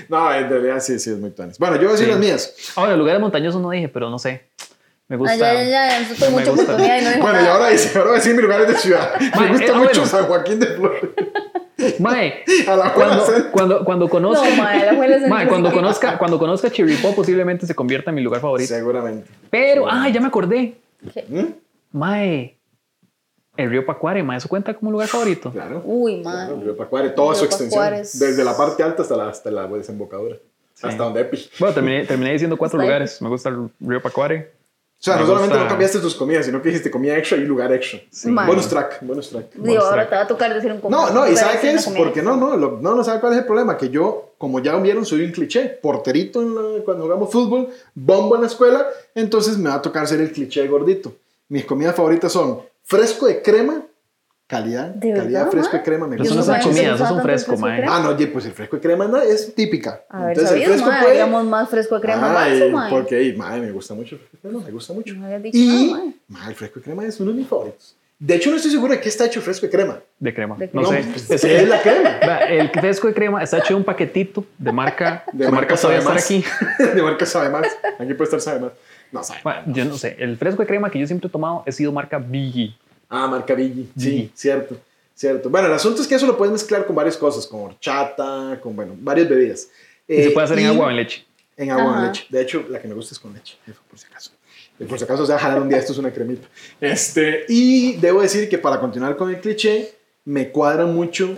No, en realidad sí, sí, es muy tanis. Bueno, yo voy a decir las mías. Ahora, lugares montañosos no dije, pero no sé. Me gusta. Ah, ya, ya, ya, oportunidad y no Bueno, y ahora dice, ahora decir mi lugar de ciudad. Me gusta eh, mucho San Joaquín de Flores. Mae, cuando, cuando, cuando conozca, no, mae, mae, cuando conozca, cuando conozca Chiripó, posiblemente se convierta en mi lugar favorito. Seguramente. Pero, ah, ya me acordé. ¿Qué? ¿Mm? Mae, el río Pacuare, mae, ¿eso cuenta como lugar favorito? Claro. Uy, mae. Claro, el río Pacuare, toda su extensión. Es... Desde la parte alta hasta la, hasta la desembocadura. Sí. Hasta donde Epi. Bueno, terminé, terminé diciendo cuatro lugares. Me gusta el río Pacuare. O sea, no solamente no cambiaste tus comidas, sino que dijiste comida extra y lugar extra. Sí. Bonus track, bonus track. Digo, ahora te va a tocar decir un No, no, y ¿sabe qué es? Porque no, no, no, no sabe cuál es el problema. Que yo, como ya vieron, soy un cliché. Porterito en la, cuando jugamos fútbol, bombo en la escuela, entonces me va a tocar ser el cliché gordito. Mis comidas favoritas son fresco de crema calidad, calidad fresco de crema. Me gusta. Eso no es comida, eso es un fresco, mae. Ah, no, pues el fresco de crema no, es típica. A ver, Entonces, el fresco mae, puede... digamos más fresco de crema. Ay, mae. Porque, mae, me gusta mucho el fresco de crema, me gusta mucho. y, mae, el fresco de crema es uno de mis favoritos. De hecho, no estoy seguro de qué está hecho el fresco de crema. De crema. De crema. No, sé. Pues, es, la crema. El fresco de crema está hecho de un paquetito de marca. De, marca, sabe más. aquí. de marca sabe más. Aquí puede estar sabe más. No sabe. Bueno, yo no sé. El fresco de crema que yo siempre he tomado ha sido marca Biggie. Ah, marca Biggie. Sí, cierto. Cierto. Bueno, el asunto es que eso lo puedes mezclar con varias cosas, con horchata, con, bueno, varias bebidas. y se puede hacer en agua o en leche. En agua o en leche. De hecho, la que me gusta es con leche, por si acaso. Por si acaso, o sea, jalar un día esto es una cremita. Este, y debo decir que para continuar con el cliché, me cuadra mucho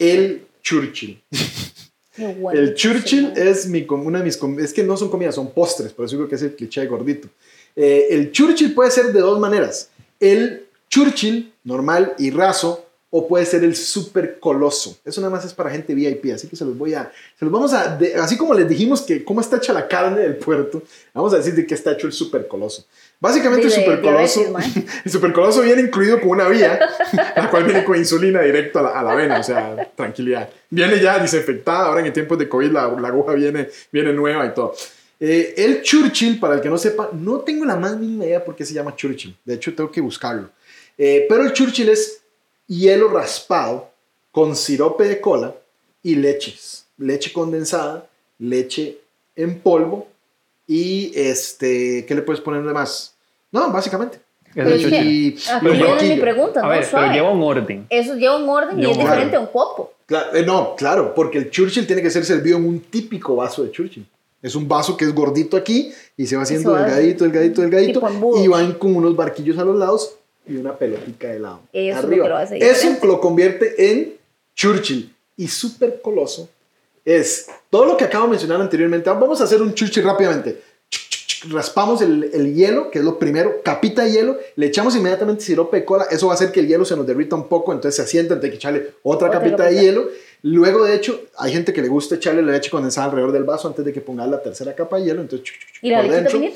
el Churchill. el Churchill es mi, una de mis es que no son comidas, son postres, por eso digo que es el cliché gordito. Eh, el Churchill puede ser de dos maneras. El Churchill normal y raso o puede ser el super coloso. Eso nada más es para gente VIP, así que se los voy a, se los vamos a, así como les dijimos que cómo está hecha la carne del puerto, vamos a decir de qué está hecho el super coloso. Básicamente el super coloso, el super coloso viene incluido con una vía, la cual viene con insulina directo a la, a la, vena, o sea, tranquilidad. Viene ya desinfectada, ahora en tiempos de COVID la, la aguja viene, viene nueva y todo. Eh, el Churchill, para el que no sepa, no tengo la más mínima idea por qué se llama Churchill. De hecho, tengo que buscarlo. Eh, pero el Churchill es hielo raspado con sirope de cola y leches. Leche condensada, leche en polvo y este, ¿qué le puedes poner de más? No, básicamente. Pero y, aquí viene mi pregunta, ¿no? A ver, pero lleva un orden. Eso lleva un orden y es diferente a un copo. Claro, eh, no, claro, porque el Churchill tiene que ser servido en un típico vaso de Churchill. Es un vaso que es gordito aquí y se va haciendo delgadito, delgadito, delgadito. Y van con unos barquillos a los lados y una pelotita de helado. Eso arriba. Lo Eso lo convierte en Churchill. Y súper coloso es todo lo que acabo de mencionar anteriormente. Vamos a hacer un Churchill rápidamente. Raspamos el, el, hielo, que es lo primero, capita de hielo, le echamos inmediatamente sirope de cola, eso va a hacer que el hielo se nos derrita un poco, entonces se asienta, antes que echarle otra, capita de hielo. Luego, de hecho, hay gente que le gusta echarle la leche condensada alrededor del vaso antes de que ponga la tercera capa de hielo, entonces ¿Y la leche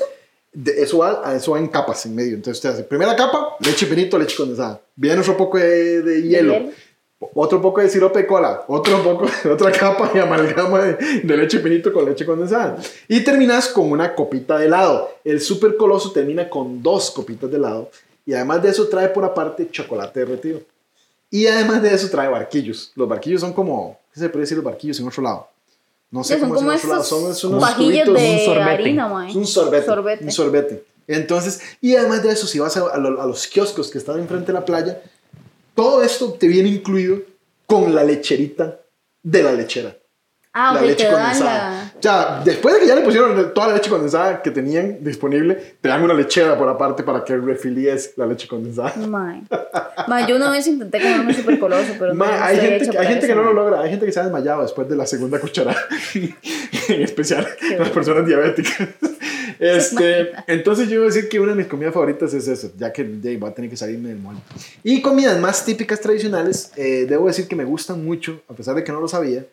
de eso, va, eso va en capas en medio. Entonces usted hace primera capa, leche pinito, leche condensada. Viene otro poco de, de hielo. Otro poco de sirope de cola, otro poco, otra capa de amalgama de, de, leche pinito con leche condensada. Y terminas con una copita de helado. El super coloso termina con dos copitas de helado. Y además de eso trae por aparte chocolate derretido. Y además de eso trae barquillos. Los barquillos son como, ¿qué se puede decir los barquillos en otro lado? No sé cómo son como Son, son unos tubitos, de un sorbete. harina, Un sorbete, Un sorbete. Entonces, y además de eso, si vas a, a, los kioscos que están enfrente de la playa, todo esto te viene incluido con la lecherita de la lechera. Ah, la leche condensada. O sea, después de que ya le pusieron toda la leche condensada que tenían disponible, te dan una lechera por aparte para que refilies la leche condensada. Mae. Mae, yo una vez intenté comerme súper coloso, pero no hay gente, hay gente que no lo logra. Hay gente que se ha desmayado después de la segunda cucharada. en especial las personas diabéticas. Este, entonces yo voy a decir que una de mis comidas favoritas es eso, ya que va a tener que salirme del molde. Y comidas más típicas tradicionales, eh, debo decir que me gustan mucho, a pesar de que no lo sabía,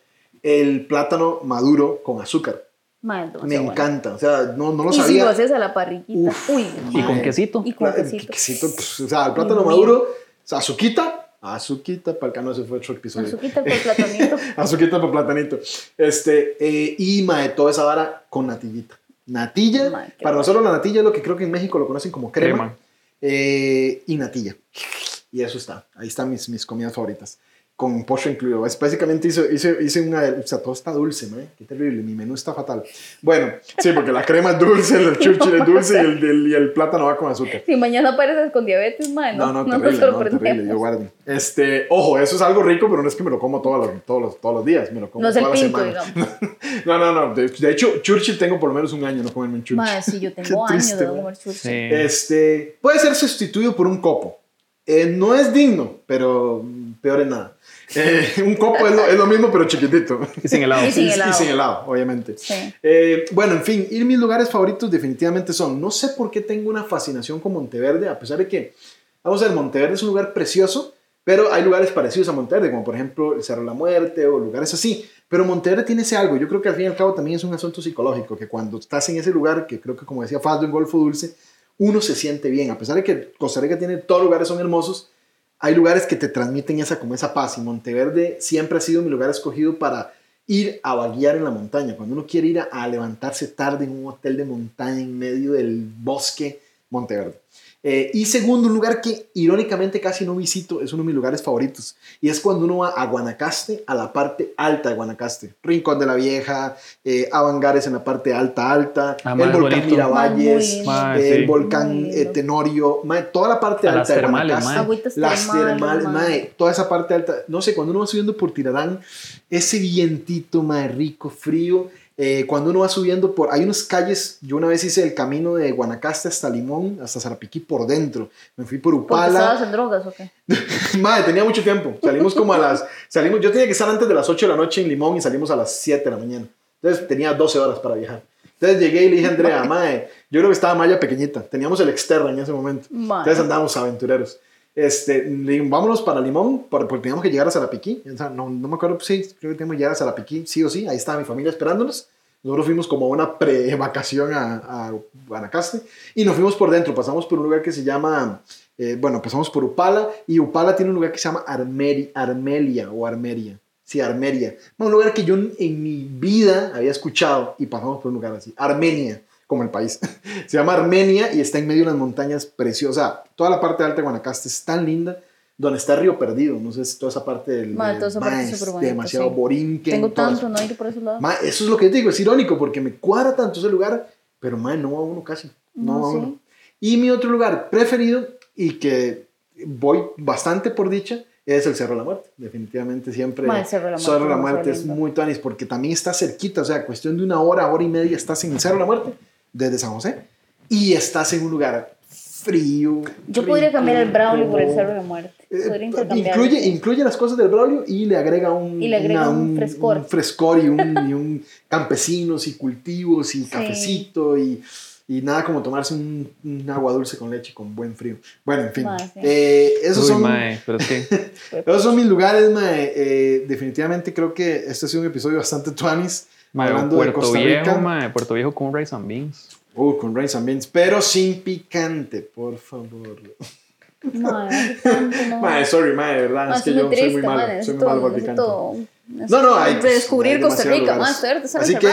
el plátano maduro con azúcar. me encanta, o sea, no, no lo sabía. Y si lo haces a la parrillita. Uy, y con quesito. Y con quesito. quesito pues, o sea, el plátano maduro, o sea, azuquita, azuquita, para el que no se fue otro episodio. Azuquita por platanito. azuquita por platanito. Este, eh, y mae, toda esa vara con natillita. Natilla, para nosotros la natilla es lo que creo que en México lo conocen como crema. Eh, y natilla. Y eso está, ahí están mis, mis comidas favoritas con postre incluido. Es, básicamente hice, hice, hice, una... O sea, todo está dulce, ¿no? Qué terrible, mi menú está fatal. Bueno, sí, porque la crema es dulce, el churchill es dulce y, el, y el plátano va con azúcar. Si mañana apareces con diabetes, man, no, no, no, terrible, no, terrible, yo guardo. Este, ojo, eso es algo rico, pero no es que me lo como todos los, todos los, todos los días, me lo como no toda es el pinto, Digamos. no, no, no, de, hecho, Churchill tengo por lo menos un año no comerme un Churchill. Madre, sí, yo tengo años de comer Churchill. Sí. Este, puede ser sustituido por un copo. Eh, no es digno, pero peor en nada. Eh, un copo es lo, mismo, pero chiquitito. Y sin helado. Y sin helado, y, sin helado obviamente. Eh, bueno, en fin, ir mis lugares favoritos definitivamente son, no sé por qué tengo una fascinación con Monteverde, a pesar de que, vamos a ver, Monteverde es un lugar precioso, pero hay lugares parecidos a Monteverde, como por ejemplo el Cerro de la Muerte o lugares así. Pero Monteverde tiene ese algo, yo creo que al fin y al cabo también es un asunto psicológico, que cuando estás en ese lugar, que creo que como decía Faldo en Golfo Dulce, uno se siente bien, a pesar de que Costa Rica tiene todos los lugares son hermosos, hay lugares que te transmiten esa como esa paz y Monteverde siempre ha sido mi lugar escogido para ir a vaguear en la montaña. Cuando uno quiere ir a levantarse tarde en un hotel de montaña en medio del bosque, Monteverde. Eh, y segundo, un lugar que irónicamente casi no visito, es uno de mis lugares favoritos. Y es cuando uno va a Guanacaste, a la parte alta de Guanacaste. Rincón de la Vieja, eh, Avangares en la parte alta, alta. Ah, el volcán Miravalles, el volcán eh, Tenorio, toda la parte alta de Guanacaste. Las termales, toda esa parte alta. No sé, cuando uno va subiendo por Tirarán, ese vientito, más rico, frío eh, cuando uno va subiendo por, hay unas calles, yo una vez hice el camino de Guanacaste hasta Limón, hasta Zarapiquí por dentro, me fui por Upala. ¿Estabas en drogas o qué? Madre, tenía mucho tiempo, salimos como a las, salimos, yo tenía que estar antes de las 8 de la noche en Limón y salimos a las 7 de la mañana, entonces tenía 12 horas para viajar. Entonces llegué y le dije a Andrea, madre, yo creo que estaba Maya pequeñita, teníamos el externo en ese momento, entonces andábamos aventureros. Este, vámonos para Limón, porque teníamos que llegar a Zarapiquí. no, no me acuerdo, sí, creo que teníamos que llegar a Zarapiquí, sí o sí. Ahí estaba mi familia esperándonos. Nosotros fuimos como una pre-vacación a, a, Guanacaste y nos fuimos por dentro. Pasamos por un lugar que se llama, eh, bueno, pasamos por Upala y Upala tiene un lugar que se llama Armeri, Armelia o Armeria. Sí, Armeria. Un lugar que yo en mi vida había escuchado y pasamos por un lugar así. Armenia como el país. Se llama Armenia y está en medio de unas montañas preciosas. Toda la parte alta de Guanacaste es tan linda. Donde está Río Perdido, no sé si toda esa parte del. Ma, toda esa parte es demasiado sí. borinquen. Tengo tanto, no ir por esos lados. Ma, eso es lo que te digo, es irónico porque me cuadra tanto ese lugar, pero ma, no va uno casi. No, va uno. Y mi otro lugar preferido y que voy bastante por dicha es el Cerro de la Muerte. Definitivamente siempre. Ma, el Cerro de la Muerte, Cerro de la Muerte es muy tanis porque también está cerquita, o sea, cuestión de una hora, hora y media estás en el Cerro de la Muerte desde San José y estás en un lugar frío. Yo podría cambiar el Braulio por el Cerro de Muerte. Eh, incluye, incluye las cosas del Braulio y le agrega un, y le agrega un, frescor. Un frescor y un, y un campesinos y cultivos y cafecito y, y, nada como tomarse un, agua dulce con leche con buen frío. Bueno, en fin. Eh, esos, son, esos son mis lugares, mae. Eh, definitivamente creo que este ha sido un episodio bastante tuanis. Hablando Puerto de Costa Rica. Viejo, mae, Puerto Viejo con rice and beans. Uh, con rice and beans, pero sin picante, por favor. No, no. sorry, mae, de verdad, es que yo soy muy malo, soy muy malo por picante. No, no, hay descubrir Costa Rica, más suerte, Así que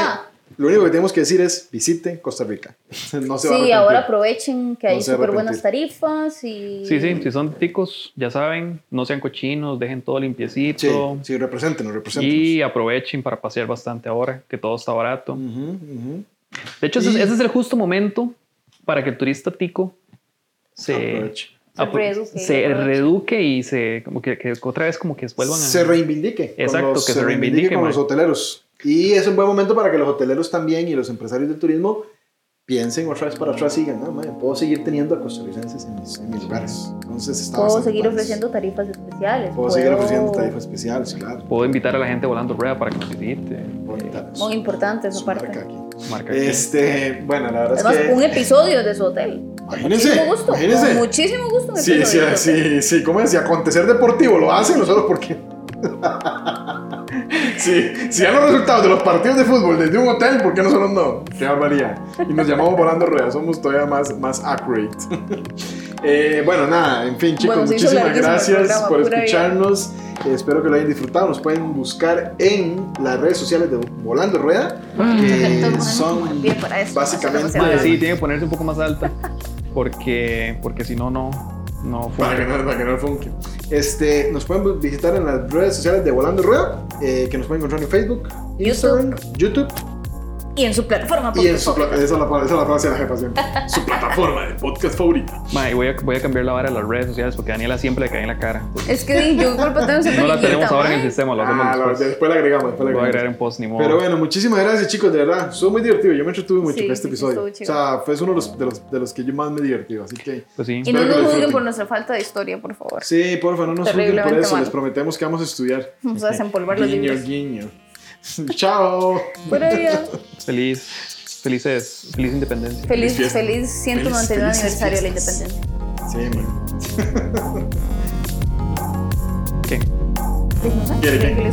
Lo único que tenemos que decir es visiten Costa Rica. no se sí, ahora aprovechen que hay súper buenas tarifas y... Sí, sí, si son ticos, ya saben, no sean cochinos, dejen todo limpiecito. Sí, sí, representen, representen. Y aprovechen para pasear bastante ahora, que todo está barato. De hecho, ese, es el justo momento para que el turista tico se... Se, reeduque, y se como que, otra vez como que vuelvan a se reivindique exacto que se, reivindique, con los hoteleros y es un buen momento para que los hoteleros también y los empresarios del turismo piensen otra vez para atrás y digan, no, puedo seguir teniendo a costarricenses en mis, en mis lugares. Entonces, puedo seguir ofreciendo tarifas especiales. Puedo, seguir ofreciendo tarifas especiales, claro. Puedo invitar a la gente volando rueda para que nos visite. Muy importante esa parte. Marca aquí. Marca este, bueno, la verdad Además, es que... un episodio de su hotel. Imagínense. Muchísimo gusto. Imagínense. muchísimo gusto. Sí, sí, sí, sí, ¿cómo es? acontecer deportivo lo hacen nosotros porque... Sí, si ya los resultados de los partidos de fútbol desde un hotel, ¿por qué nosotros no? Qué barbaridad. Y nos llamamos Volando Rueda, somos todavía más, más accurate. Eh, bueno, nada, en fin, chicos, muchísimas gracias por escucharnos. Eh, espero que lo hayan disfrutado. Nos pueden buscar en las redes sociales de Volando Rueda, que son básicamente. sí, tiene que ponerse un poco más alta, porque, porque si no, no no para que no, para que no funke. Este, nos pueden visitar en las redes sociales de Volando Rueda, eh, que nos pueden encontrar en Facebook, Instagram, YouTube y en su plataforma Y en su esa, es la, esa es la frase de la jefa siempre. su plataforma de podcast favorita. Mae, voy a, voy a cambiar la vara de las redes sociales porque Daniela siempre le cae en la cara. Es que yo culpa tengo No la tenemos ahora en el sistema, lo hacemos ah, después. después la agregamos, después la agregamos. Voy a agregar en post, ni modo. Pero bueno, muchísimas gracias chicos, de verdad. Estuvo muy divertido. Yo me entretuve mucho con este episodio. O sea, fue uno de los, de los, de los que yo más me divertí. Así que. Pues sí. Y no nos juzguen por nuestra falta de historia, por favor. Sí, por favor, no nos juzguen por eso. Les prometemos que vamos a estudiar. Vamos a desempolvar los libros. Guiño, guiño. Chao. Buenos días. Feliz. Felices, feliz independencia. Feliz, feliz, feliz 199 aniversario de la independencia. Sí, man. ¿Qué? ¿Quiere qué? ¿Qué le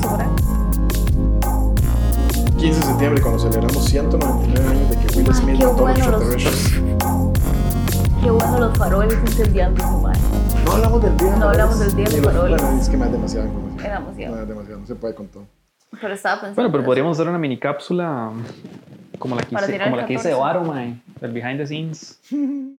15 de septiembre, cuando celebramos 199 años de que Will Smith qué bueno los, Qué bueno los faroles incendiando su madre. No hablamos del día. No hablamos del día de los faroles. Es que me da demasiada información. Era demasiado. Me da demasiado, no se puede con todo. Pero estaba pensando. Bueno, pero podríamos hacer una mini cápsula como la que hice, como la que hice de Baro, el behind the scenes.